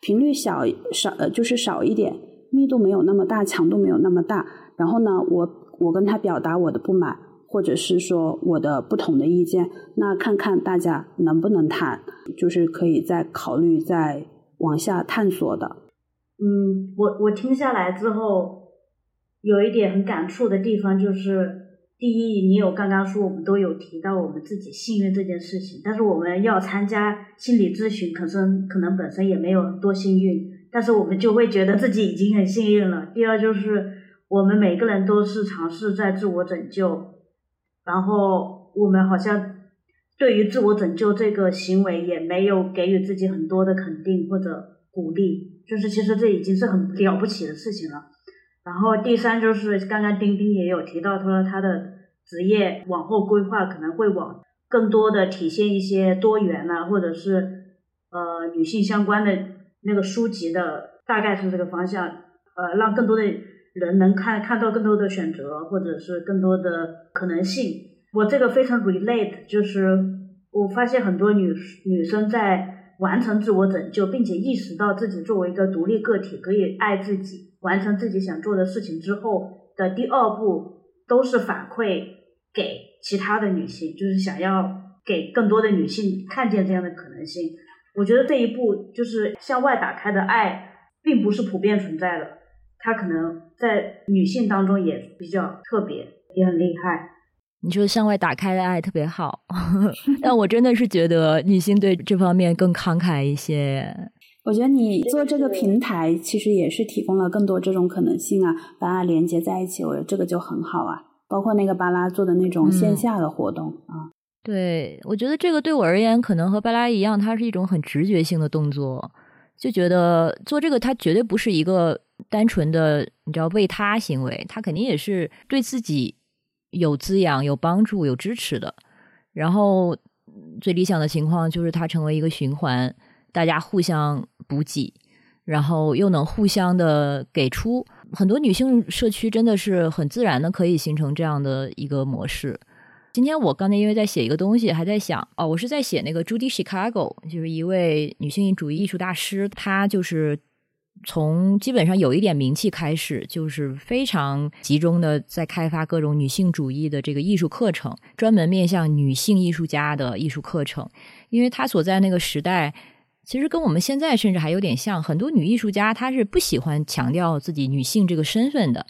频率小少呃就是少一点，密度没有那么大，强度没有那么大。然后呢，我我跟他表达我的不满，或者是说我的不同的意见，那看看大家能不能谈，就是可以再考虑再。往下探索的，嗯，我我听下来之后，有一点很感触的地方就是，第一，你有刚刚说我们都有提到我们自己幸运这件事情，但是我们要参加心理咨询，可能可能本身也没有多幸运，但是我们就会觉得自己已经很幸运了。第二就是，我们每个人都是尝试在自我拯救，然后我们好像对于自我拯救这个行为也没有给予自己很多的肯定或者鼓励。就是其实这已经是很了不起的事情了。然后第三就是刚刚丁丁也有提到，他说他的职业往后规划可能会往更多的体现一些多元啊，或者是呃女性相关的那个书籍的，大概是这个方向。呃，让更多的人能看看到更多的选择，或者是更多的可能性。我这个非常 relate，就是我发现很多女女生在。完成自我拯救，并且意识到自己作为一个独立个体可以爱自己、完成自己想做的事情之后的第二步，都是反馈给其他的女性，就是想要给更多的女性看见这样的可能性。我觉得这一步就是向外打开的爱，并不是普遍存在的，它可能在女性当中也比较特别，也很厉害。你说向外打开的爱特别好，[LAUGHS] 但我真的是觉得女性对这方面更慷慨一些。我觉得你做这个平台，其实也是提供了更多这种可能性啊，把它连接在一起，我觉得这个就很好啊。包括那个巴拉做的那种线下的活动啊，对我觉得这个对我而言，可能和巴拉一样，它是一种很直觉性的动作，就觉得做这个，它绝对不是一个单纯的你知道为他行为，他肯定也是对自己。有滋养、有帮助、有支持的，然后最理想的情况就是它成为一个循环，大家互相补给，然后又能互相的给出。很多女性社区真的是很自然的可以形成这样的一个模式。今天我刚才因为在写一个东西，还在想哦，我是在写那个 Judy Chicago，就是一位女性主义艺术大师，她就是。从基本上有一点名气开始，就是非常集中的在开发各种女性主义的这个艺术课程，专门面向女性艺术家的艺术课程。因为她所在那个时代，其实跟我们现在甚至还有点像，很多女艺术家她是不喜欢强调自己女性这个身份的，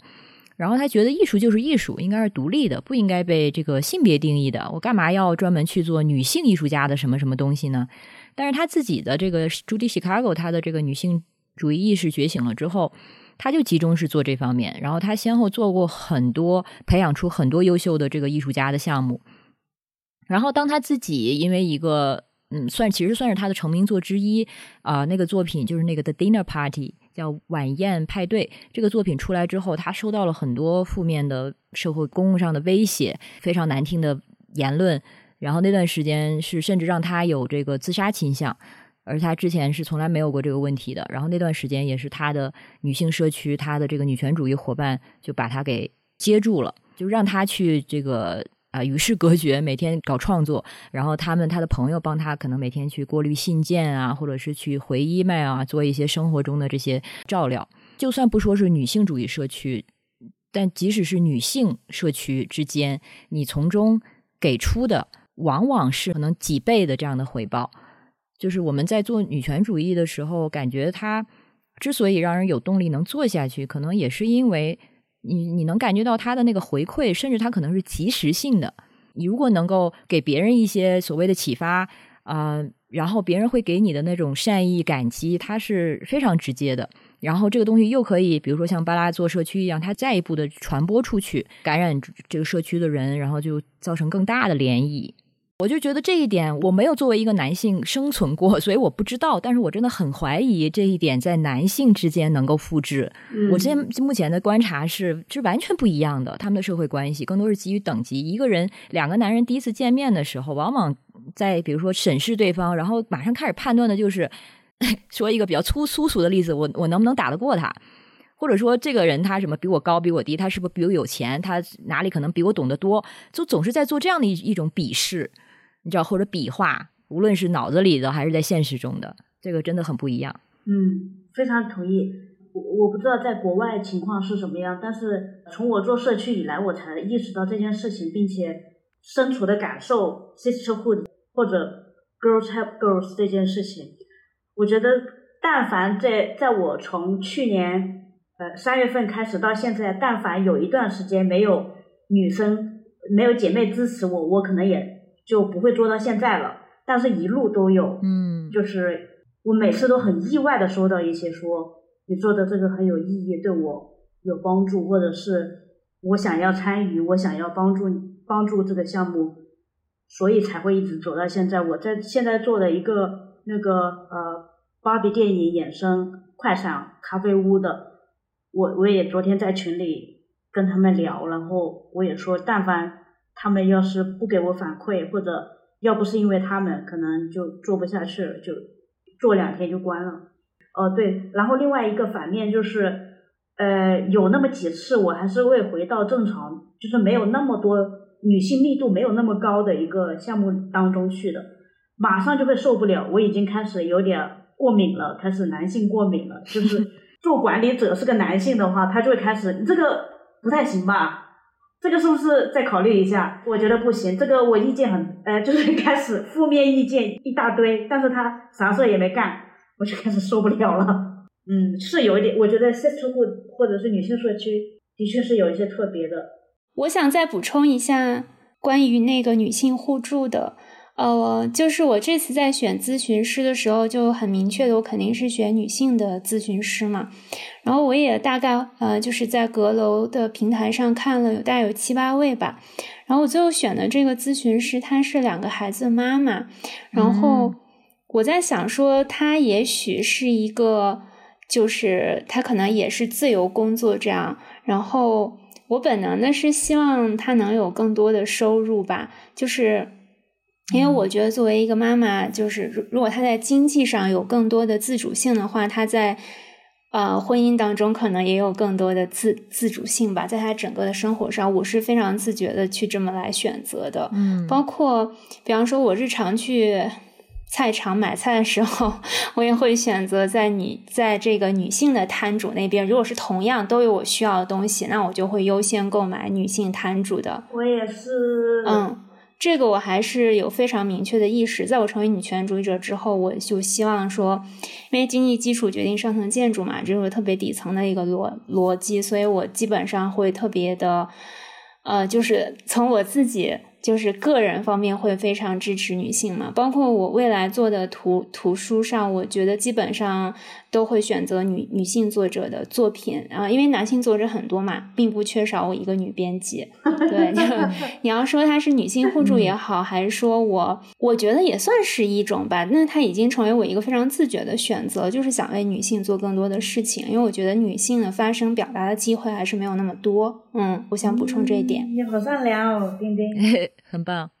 然后她觉得艺术就是艺术，应该是独立的，不应该被这个性别定义的。我干嘛要专门去做女性艺术家的什么什么东西呢？但是她自己的这个朱迪·西卡 o 她的这个女性。主义意识觉醒了之后，她就集中是做这方面，然后她先后做过很多培养出很多优秀的这个艺术家的项目。然后当他自己因为一个嗯，算其实算是他的成名作之一啊，那个作品就是那个 The Dinner Party，叫晚宴派对。这个作品出来之后，他收到了很多负面的社会公共上的威胁，非常难听的言论。然后那段时间是甚至让他有这个自杀倾向。而他之前是从来没有过这个问题的，然后那段时间也是他的女性社区，他的这个女权主义伙伴就把他给接住了，就让他去这个啊与世隔绝，每天搞创作，然后他们他的朋友帮他可能每天去过滤信件啊，或者是去回 email 啊，做一些生活中的这些照料。就算不说是女性主义社区，但即使是女性社区之间，你从中给出的往往是可能几倍的这样的回报。就是我们在做女权主义的时候，感觉它之所以让人有动力能做下去，可能也是因为你你能感觉到他的那个回馈，甚至他可能是及时性的。你如果能够给别人一些所谓的启发啊，然后别人会给你的那种善意感激，它是非常直接的。然后这个东西又可以，比如说像巴拉做社区一样，它再一步的传播出去，感染这个社区的人，然后就造成更大的涟漪。我就觉得这一点我没有作为一个男性生存过，[LAUGHS] 所以我不知道。但是我真的很怀疑这一点在男性之间能够复制。我现目前的观察是，是完全不一样的。他们的社会关系更多是基于等级。一个人，两个男人第一次见面的时候，往往在比如说审视对方，然后马上开始判断的就是 [LAUGHS] 说一个比较粗粗俗的例子，我我能不能打得过他？或者说这个人他什么比我高比我低？他是不是比我有钱？他哪里可能比我懂得多？就总是在做这样的一一种比试。你知道，或者笔画，无论是脑子里的还是在现实中的，这个真的很不一样。嗯，非常同意。我我不知道在国外情况是什么样，但是从我做社区以来，我才意识到这件事情，并且身处的感受 sisterhood 或者 girls help girls 这件事情。我觉得但凡在在我从去年呃三月份开始到现在，但凡有一段时间没有女生没有姐妹支持我，我可能也就不会做到现在了。但是一路都有，嗯，就是我每次都很意外的收到一些说你做的这个很有意义，对我有帮助，或者是我想要参与，我想要帮助帮助这个项目，所以才会一直走到现在。我在现在做的一个那个呃芭比电影衍生快闪咖啡屋的，我我也昨天在群里跟他们聊，然后我也说，但凡他们要是不给我反馈，或者要不是因为他们，可能就做不下去了，就做两天就关了。哦，对，然后另外一个反面就是，呃，有那么几次我还是会回到正常，就是没有那么多女性密度没有那么高的一个项目当中去的，马上就会受不了，我已经开始有点过敏了，开始男性过敏了，就是 [LAUGHS] 做管理者是个男性的话，他就会开始，你这个不太行吧？这个是不是再考虑一下？我觉得不行，这个我意见很，呃，[LAUGHS] 就是开始负面意见一大堆，但是他啥事也没干。我就开始受不了了，嗯，是有一点，我觉得社区户或者是女性社区的确是有一些特别的。我想再补充一下关于那个女性互助的，呃，就是我这次在选咨询师的时候就很明确的，我肯定是选女性的咨询师嘛。然后我也大概呃就是在阁楼的平台上看了有大概有七八位吧，然后我最后选的这个咨询师她是两个孩子的妈妈，然后。我在想说，她也许是一个，就是她可能也是自由工作这样。然后我本能的是希望她能有更多的收入吧，就是因为我觉得作为一个妈妈，就是如果她在经济上有更多的自主性的话，她在呃婚姻当中可能也有更多的自自主性吧，在她整个的生活上，我是非常自觉的去这么来选择的。嗯，包括比方说，我日常去。菜场买菜的时候，[LAUGHS] 我也会选择在你在这个女性的摊主那边。如果是同样都有我需要的东西，那我就会优先购买女性摊主的。我也是。嗯，这个我还是有非常明确的意识。在我成为女权主义者之后，我就希望说，因为经济基础决定上层建筑嘛，这是特别底层的一个逻逻辑，所以我基本上会特别的，呃，就是从我自己。就是个人方面会非常支持女性嘛，包括我未来做的图图书上，我觉得基本上都会选择女女性作者的作品啊，因为男性作者很多嘛，并不缺少我一个女编辑。[LAUGHS] 对，就你要说她是女性互助也好，还是说我我觉得也算是一种吧，那她已经成为我一个非常自觉的选择，就是想为女性做更多的事情，因为我觉得女性的发声表达的机会还是没有那么多。嗯，我想补充这一点。你好善良哦，丁丁。[LAUGHS] 很棒，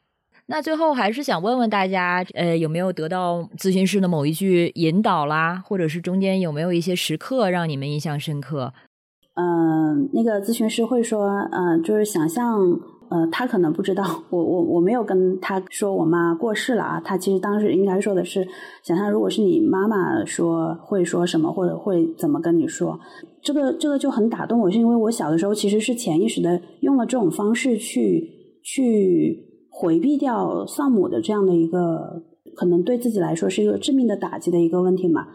那最后还是想问问大家，呃，有没有得到咨询师的某一句引导啦，或者是中间有没有一些时刻让你们印象深刻？嗯，那个咨询师会说，嗯，就是想象，呃，他可能不知道，我我我没有跟他说我妈过世了啊，他其实当时应该说的是，想象如果是你妈妈说会说什么，或者会怎么跟你说，这个这个就很打动我，是因为我小的时候其实是潜意识的用了这种方式去。去回避掉丧母的这样的一个可能对自己来说是一个致命的打击的一个问题嘛？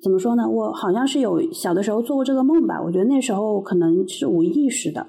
怎么说呢？我好像是有小的时候做过这个梦吧？我觉得那时候可能是无意识的。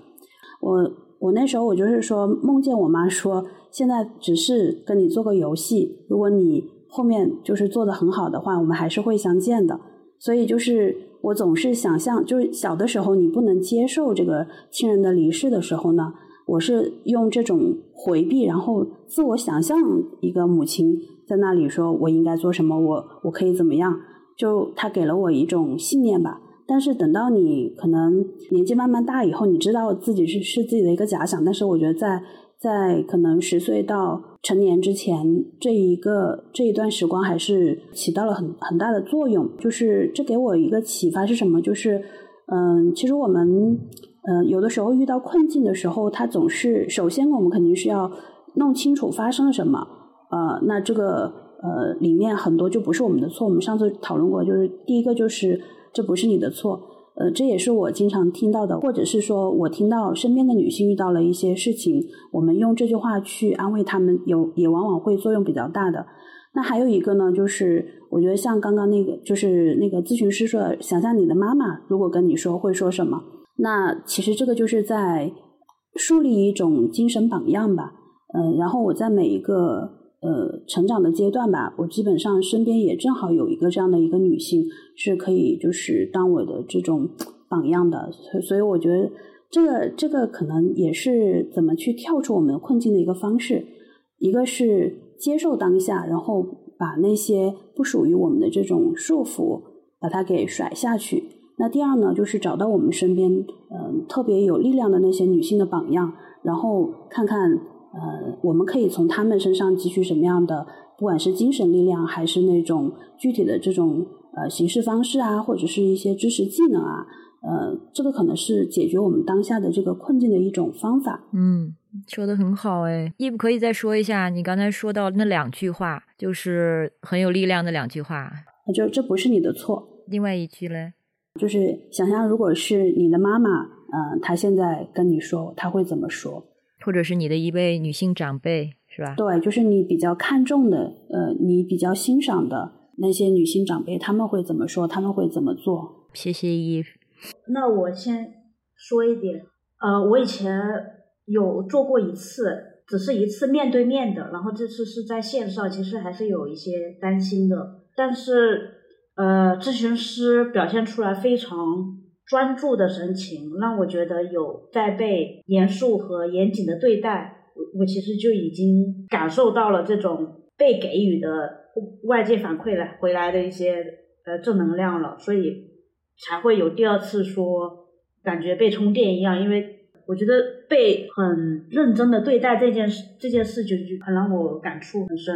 我我那时候我就是说梦见我妈说，现在只是跟你做个游戏，如果你后面就是做的很好的话，我们还是会相见的。所以就是我总是想象，就是小的时候你不能接受这个亲人的离世的时候呢。我是用这种回避，然后自我想象一个母亲在那里说：“我应该做什么？我我可以怎么样？”就他给了我一种信念吧。但是等到你可能年纪慢慢大以后，你知道自己是是自己的一个假想。但是我觉得在在可能十岁到成年之前这一个这一段时光，还是起到了很很大的作用。就是这给我一个启发是什么？就是嗯，其实我们。嗯，有的时候遇到困境的时候，他总是首先我们肯定是要弄清楚发生了什么。呃，那这个呃里面很多就不是我们的错。我们上次讨论过，就是第一个就是这不是你的错。呃，这也是我经常听到的，或者是说我听到身边的女性遇到了一些事情，我们用这句话去安慰她们，有也往往会作用比较大的。那还有一个呢，就是我觉得像刚刚那个，就是那个咨询师说，的，想象你的妈妈如果跟你说会说什么？那其实这个就是在树立一种精神榜样吧。嗯，然后我在每一个呃成长的阶段吧，我基本上身边也正好有一个这样的一个女性，是可以就是当我的这种榜样的。所以我觉得这个这个可能也是怎么去跳出我们困境的一个方式。一个是。接受当下，然后把那些不属于我们的这种束缚，把它给甩下去。那第二呢，就是找到我们身边嗯特别有力量的那些女性的榜样，然后看看呃我们可以从她们身上汲取什么样的，不管是精神力量，还是那种具体的这种呃行事方式啊，或者是一些知识技能啊，呃，这个可能是解决我们当下的这个困境的一种方法。嗯。说的很好哎，伊不可以再说一下你刚才说到那两句话，就是很有力量的两句话。就这不是你的错。另外一句嘞，就是想象如果是你的妈妈，嗯，她现在跟你说，她会怎么说？或者是你的一位女性长辈，是吧？对，就是你比较看重的，呃，你比较欣赏的那些女性长辈，他们会怎么说？他们会怎么做？谢谢伊。那我先说一点，呃，我以前。有做过一次，只是一次面对面的，然后这次是在线上，其实还是有一些担心的。但是，呃，咨询师表现出来非常专注的神情，让我觉得有在被严肃和严谨的对待。我我其实就已经感受到了这种被给予的外界反馈来回来的一些呃正能量了，所以才会有第二次说感觉被充电一样，因为。我觉得被很认真的对待这件事，这件事就就很让我感触很深。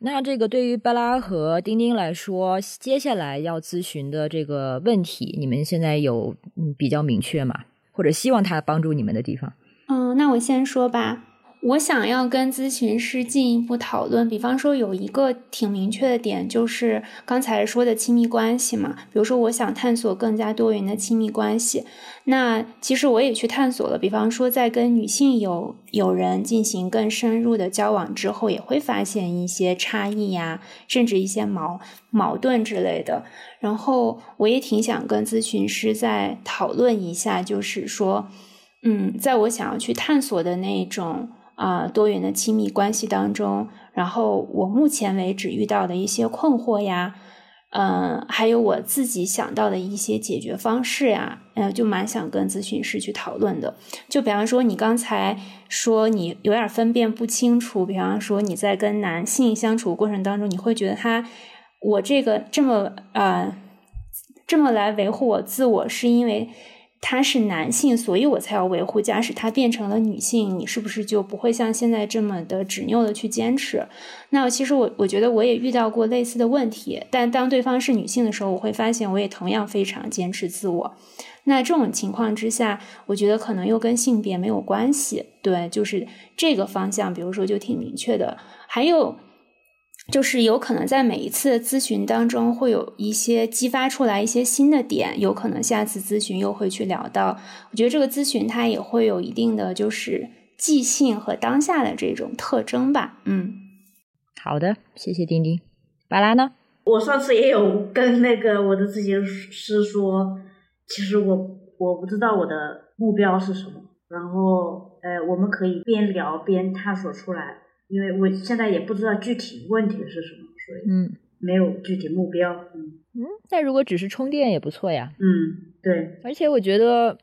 那这个对于巴拉和丁丁来说，接下来要咨询的这个问题，你们现在有嗯比较明确吗？或者希望他帮助你们的地方？嗯，那我先说吧。我想要跟咨询师进一步讨论，比方说有一个挺明确的点，就是刚才说的亲密关系嘛。比如说，我想探索更加多元的亲密关系。那其实我也去探索了，比方说在跟女性友友人进行更深入的交往之后，也会发现一些差异呀，甚至一些矛矛盾之类的。然后我也挺想跟咨询师再讨论一下，就是说，嗯，在我想要去探索的那种。啊，多元的亲密关系当中，然后我目前为止遇到的一些困惑呀，嗯，还有我自己想到的一些解决方式呀，嗯，就蛮想跟咨询师去讨论的。就比方说，你刚才说你有点分辨不清楚，比方说你在跟男性相处过程当中，你会觉得他我这个这么啊这么来维护我自我，是因为。他是男性，所以我才要维护。假使他变成了女性，你是不是就不会像现在这么的执拗的去坚持？那其实我我觉得我也遇到过类似的问题，但当对方是女性的时候，我会发现我也同样非常坚持自我。那这种情况之下，我觉得可能又跟性别没有关系。对，就是这个方向，比如说就挺明确的。还有。就是有可能在每一次咨询当中会有一些激发出来一些新的点，有可能下次咨询又会去聊到。我觉得这个咨询它也会有一定的就是即兴和当下的这种特征吧。嗯，好的，谢谢丁丁。巴拉呢？我上次也有跟那个我的咨询师说，其实我我不知道我的目标是什么，然后呃，我们可以边聊边探索出来。因为我现在也不知道具体问题是什么，所以嗯，没有具体目标，嗯嗯。但如果只是充电也不错呀，嗯，对。而且我觉得，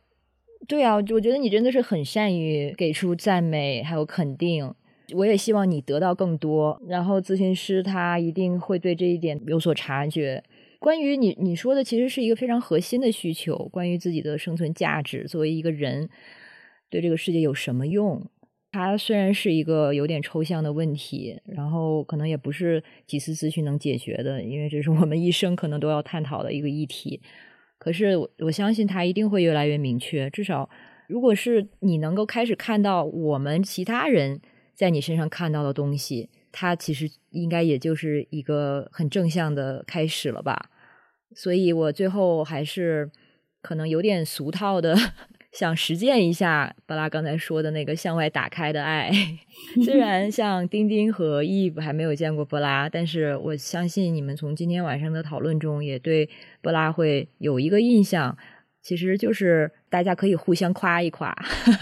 对啊，我觉得你真的是很善于给出赞美还有肯定。我也希望你得到更多，然后咨询师他一定会对这一点有所察觉。关于你你说的，其实是一个非常核心的需求，关于自己的生存价值，作为一个人，对这个世界有什么用？它虽然是一个有点抽象的问题，然后可能也不是几次咨询能解决的，因为这是我们一生可能都要探讨的一个议题。可是我我相信它一定会越来越明确。至少，如果是你能够开始看到我们其他人在你身上看到的东西，它其实应该也就是一个很正向的开始了吧。所以我最后还是可能有点俗套的。想实践一下巴拉刚才说的那个向外打开的爱。[LAUGHS] 虽然像丁丁和 Eve 还没有见过波拉，但是我相信你们从今天晚上的讨论中也对波拉会有一个印象，其实就是大家可以互相夸一夸。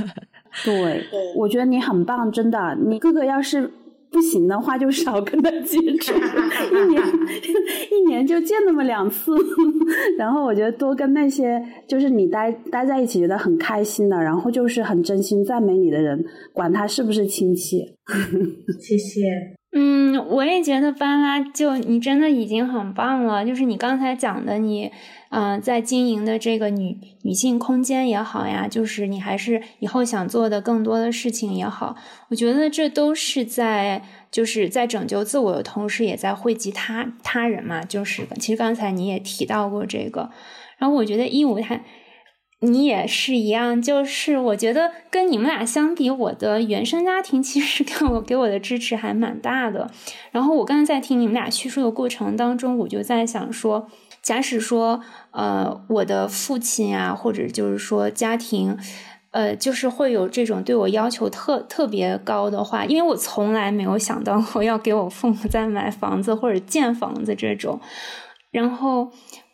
[LAUGHS] 对，我觉得你很棒，真的。你哥哥要是。不行的话，就少跟他接触，[LAUGHS] 一年 [LAUGHS] 一年就见那么两次。[LAUGHS] 然后我觉得多跟那些就是你待待在一起觉得很开心的，然后就是很真心赞美你的人，管他是不是亲戚。谢谢。嗯，我也觉得巴拉就你真的已经很棒了。就是你刚才讲的，你嗯在经营的这个女女性空间也好呀，就是你还是以后想做的更多的事情也好，我觉得这都是在就是在拯救自我的同时，也在惠及他他人嘛。就是其实刚才你也提到过这个，然后我觉得一五他。你也是一样，就是我觉得跟你们俩相比，我的原生家庭其实给我给我的支持还蛮大的。然后我刚才在听你们俩叙述的过程当中，我就在想说，假使说，呃，我的父亲啊，或者就是说家庭，呃，就是会有这种对我要求特特别高的话，因为我从来没有想到过要给我父母再买房子或者建房子这种，然后。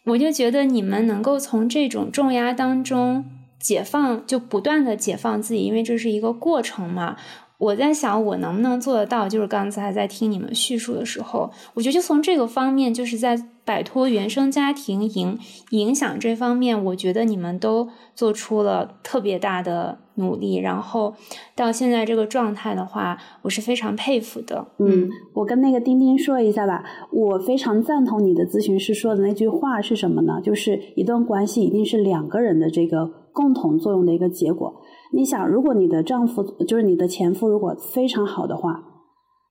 我就觉得你们能够从这种重压当中解放，就不断的解放自己，因为这是一个过程嘛。我在想，我能不能做得到？就是刚才在听你们叙述的时候，我觉得就从这个方面，就是在摆脱原生家庭影影响这方面，我觉得你们都做出了特别大的努力。然后到现在这个状态的话，我是非常佩服的。嗯，我跟那个丁丁说一下吧，我非常赞同你的咨询师说的那句话是什么呢？就是一段关系一定是两个人的这个共同作用的一个结果。你想，如果你的丈夫就是你的前夫，如果非常好的话，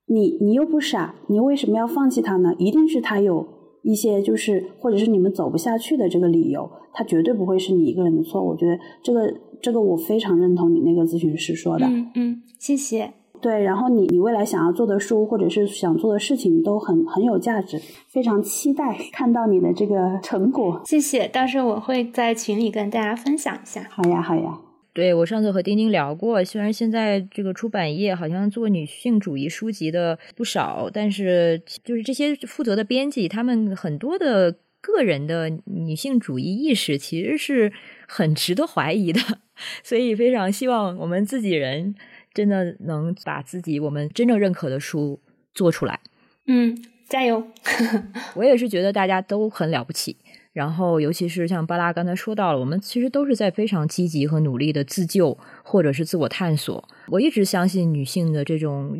你你又不傻，你为什么要放弃他呢？一定是他有一些就是，或者是你们走不下去的这个理由，他绝对不会是你一个人的错。我觉得这个这个我非常认同你那个咨询师说的。嗯嗯，谢谢。对，然后你你未来想要做的书或者是想做的事情都很很有价值，非常期待看到你的这个成果。谢谢，到时候我会在群里跟大家分享一下。好呀，好呀。对我上次和丁丁聊过，虽然现在这个出版业好像做女性主义书籍的不少，但是就是这些负责的编辑，他们很多的个人的女性主义意识其实是很值得怀疑的，[LAUGHS] 所以非常希望我们自己人真的能把自己我们真正认可的书做出来。嗯，加油！[LAUGHS] 我也是觉得大家都很了不起。然后，尤其是像巴拉刚才说到了，我们其实都是在非常积极和努力的自救，或者是自我探索。我一直相信女性的这种，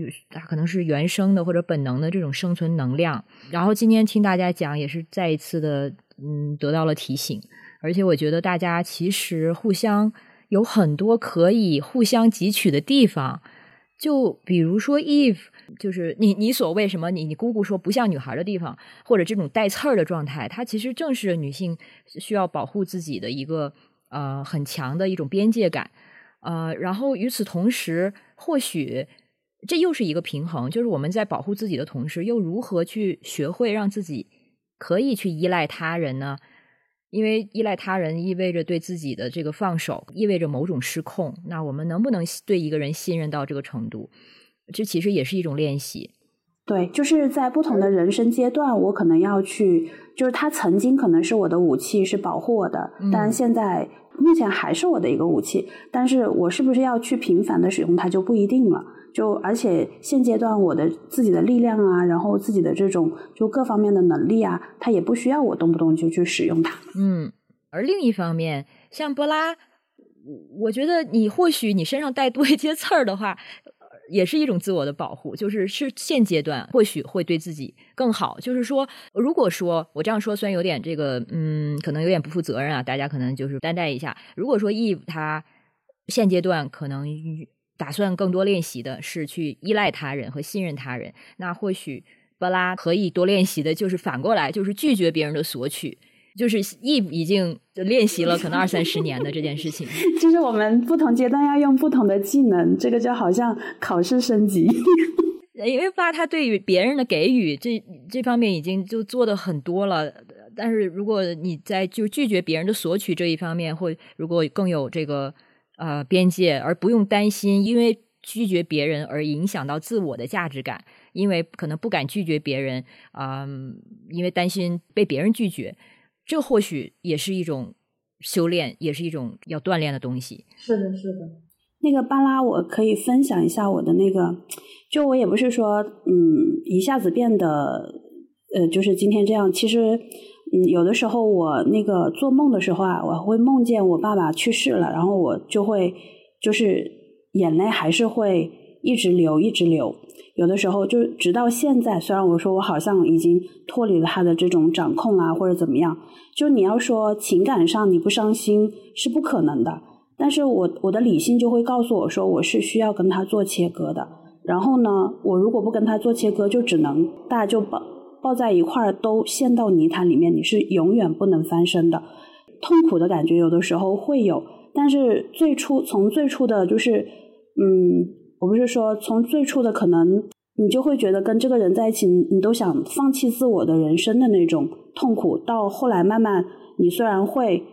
可能是原生的或者本能的这种生存能量。然后今天听大家讲，也是再一次的，嗯，得到了提醒。而且我觉得大家其实互相有很多可以互相汲取的地方。就比如说，Eve。就是你，你所谓什么？你你姑姑说不像女孩的地方，或者这种带刺儿的状态，它其实正是女性需要保护自己的一个呃很强的一种边界感。呃，然后与此同时，或许这又是一个平衡，就是我们在保护自己的同时，又如何去学会让自己可以去依赖他人呢？因为依赖他人意味着对自己的这个放手，意味着某种失控。那我们能不能对一个人信任到这个程度？这其实也是一种练习，对，就是在不同的人生阶段，我可能要去，就是他曾经可能是我的武器，是保护我的，但现在目前还是我的一个武器，但是我是不是要去频繁的使用它就不一定了。就而且现阶段我的自己的力量啊，然后自己的这种就各方面的能力啊，它也不需要我动不动就去使用它。嗯，而另一方面，像波拉，我觉得你或许你身上带多一些刺儿的话。也是一种自我的保护，就是是现阶段或许会对自己更好。就是说，如果说我这样说，虽然有点这个，嗯，可能有点不负责任啊，大家可能就是担待一下。如果说 Eve 他现阶段可能打算更多练习的是去依赖他人和信任他人，那或许巴拉可以多练习的就是反过来，就是拒绝别人的索取。就是已已经练习了可能二三十年的这件事情，[LAUGHS] 就是我们不同阶段要用不同的技能，这个就好像考试升级。因为爸他对于别人的给予这这方面已经就做的很多了，但是如果你在就拒绝别人的索取这一方面，或如果更有这个呃边界，而不用担心因为拒绝别人而影响到自我的价值感，因为可能不敢拒绝别人啊、因为担心被别人拒绝，这或许也是一种修炼，也是一种要锻炼的东西。是的，是的，那个巴拉，我可以分享一下我的那个，就我也不是说，嗯，一下子变得，呃，就是今天这样。其实，嗯，有的时候我那个做梦的时候啊，我会梦见我爸爸去世了，然后我就会就是眼泪还是会一直流，一直流。有的时候就直到现在，虽然我说我好像已经脱离了他的这种掌控啊，或者怎么样，就你要说情感上你不伤心是不可能的。但是我我的理性就会告诉我说，我是需要跟他做切割的。然后呢，我如果不跟他做切割，就只能大家就抱抱在一块儿，都陷到泥潭里面，你是永远不能翻身的。痛苦的感觉有的时候会有，但是最初从最初的就是，嗯，我不是说从最初的可能你就会觉得跟这个人在一起，你你都想放弃自我的人生的那种痛苦，到后来慢慢你虽然会。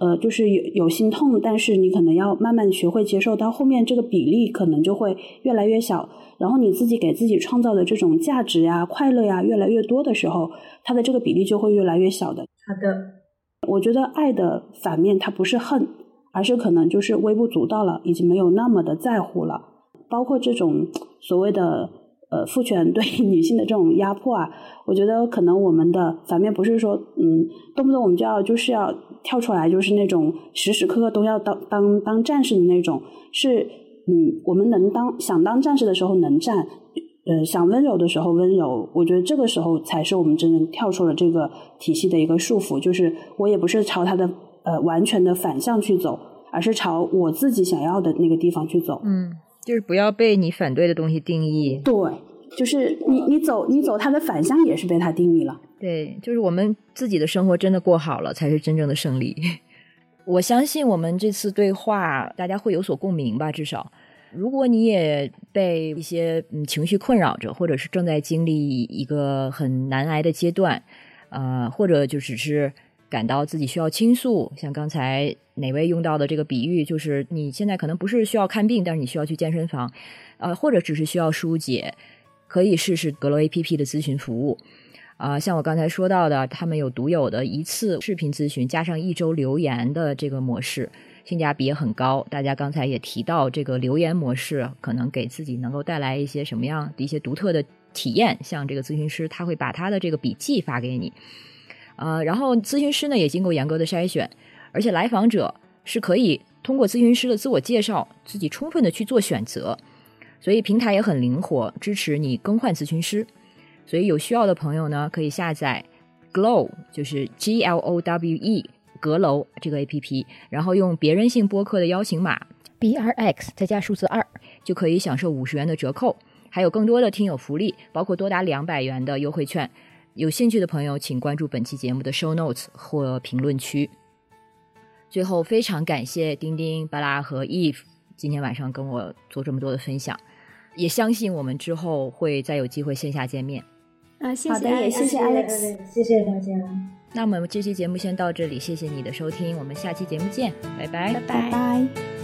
呃，就是有有心痛，但是你可能要慢慢学会接受，到后面这个比例可能就会越来越小，然后你自己给自己创造的这种价值呀、快乐呀越来越多的时候，它的这个比例就会越来越小的。好的，我觉得爱的反面它不是恨，而是可能就是微不足道了，已经没有那么的在乎了。包括这种所谓的呃父权对女性的这种压迫啊，我觉得可能我们的反面不是说嗯动不动我们就要就是要跳出来，就是那种时时刻刻都要当当当战士的那种，是嗯我们能当想当战士的时候能战，呃想温柔的时候温柔，我觉得这个时候才是我们真正跳出了这个体系的一个束缚，就是我也不是朝他的呃完全的反向去走，而是朝我自己想要的那个地方去走。嗯，就是不要被你反对的东西定义。对，就是你你走你走它的反向也是被它定义了。对，就是我们自己的生活真的过好了，才是真正的胜利。[LAUGHS] 我相信我们这次对话，大家会有所共鸣吧？至少，如果你也被一些嗯情绪困扰着，或者是正在经历一个很难挨的阶段，呃，或者就只是感到自己需要倾诉，像刚才哪位用到的这个比喻，就是你现在可能不是需要看病，但是你需要去健身房，呃，或者只是需要疏解，可以试试阁楼 APP 的咨询服务。啊、像我刚才说到的，他们有独有的一次视频咨询加上一周留言的这个模式，性价比也很高。大家刚才也提到，这个留言模式可能给自己能够带来一些什么样的一些独特的体验。像这个咨询师，他会把他的这个笔记发给你，呃，然后咨询师呢也经过严格的筛选，而且来访者是可以通过咨询师的自我介绍，自己充分的去做选择，所以平台也很灵活，支持你更换咨询师。所以有需要的朋友呢，可以下载 Glow，就是 G L O W E 阁楼这个 A P P，然后用别人性播客的邀请码 B R X 再加数字二，就可以享受五十元的折扣，还有更多的听友福利，包括多达两百元的优惠券。有兴趣的朋友，请关注本期节目的 show notes 或评论区。最后，非常感谢丁丁、巴拉和 Eve 今天晚上跟我做这么多的分享，也相信我们之后会再有机会线下见面。啊，谢谢好的也谢谢 Alex 谢谢大家。那么这期节目先到这里，谢谢你的收听，我们下期节目见，拜拜拜拜拜。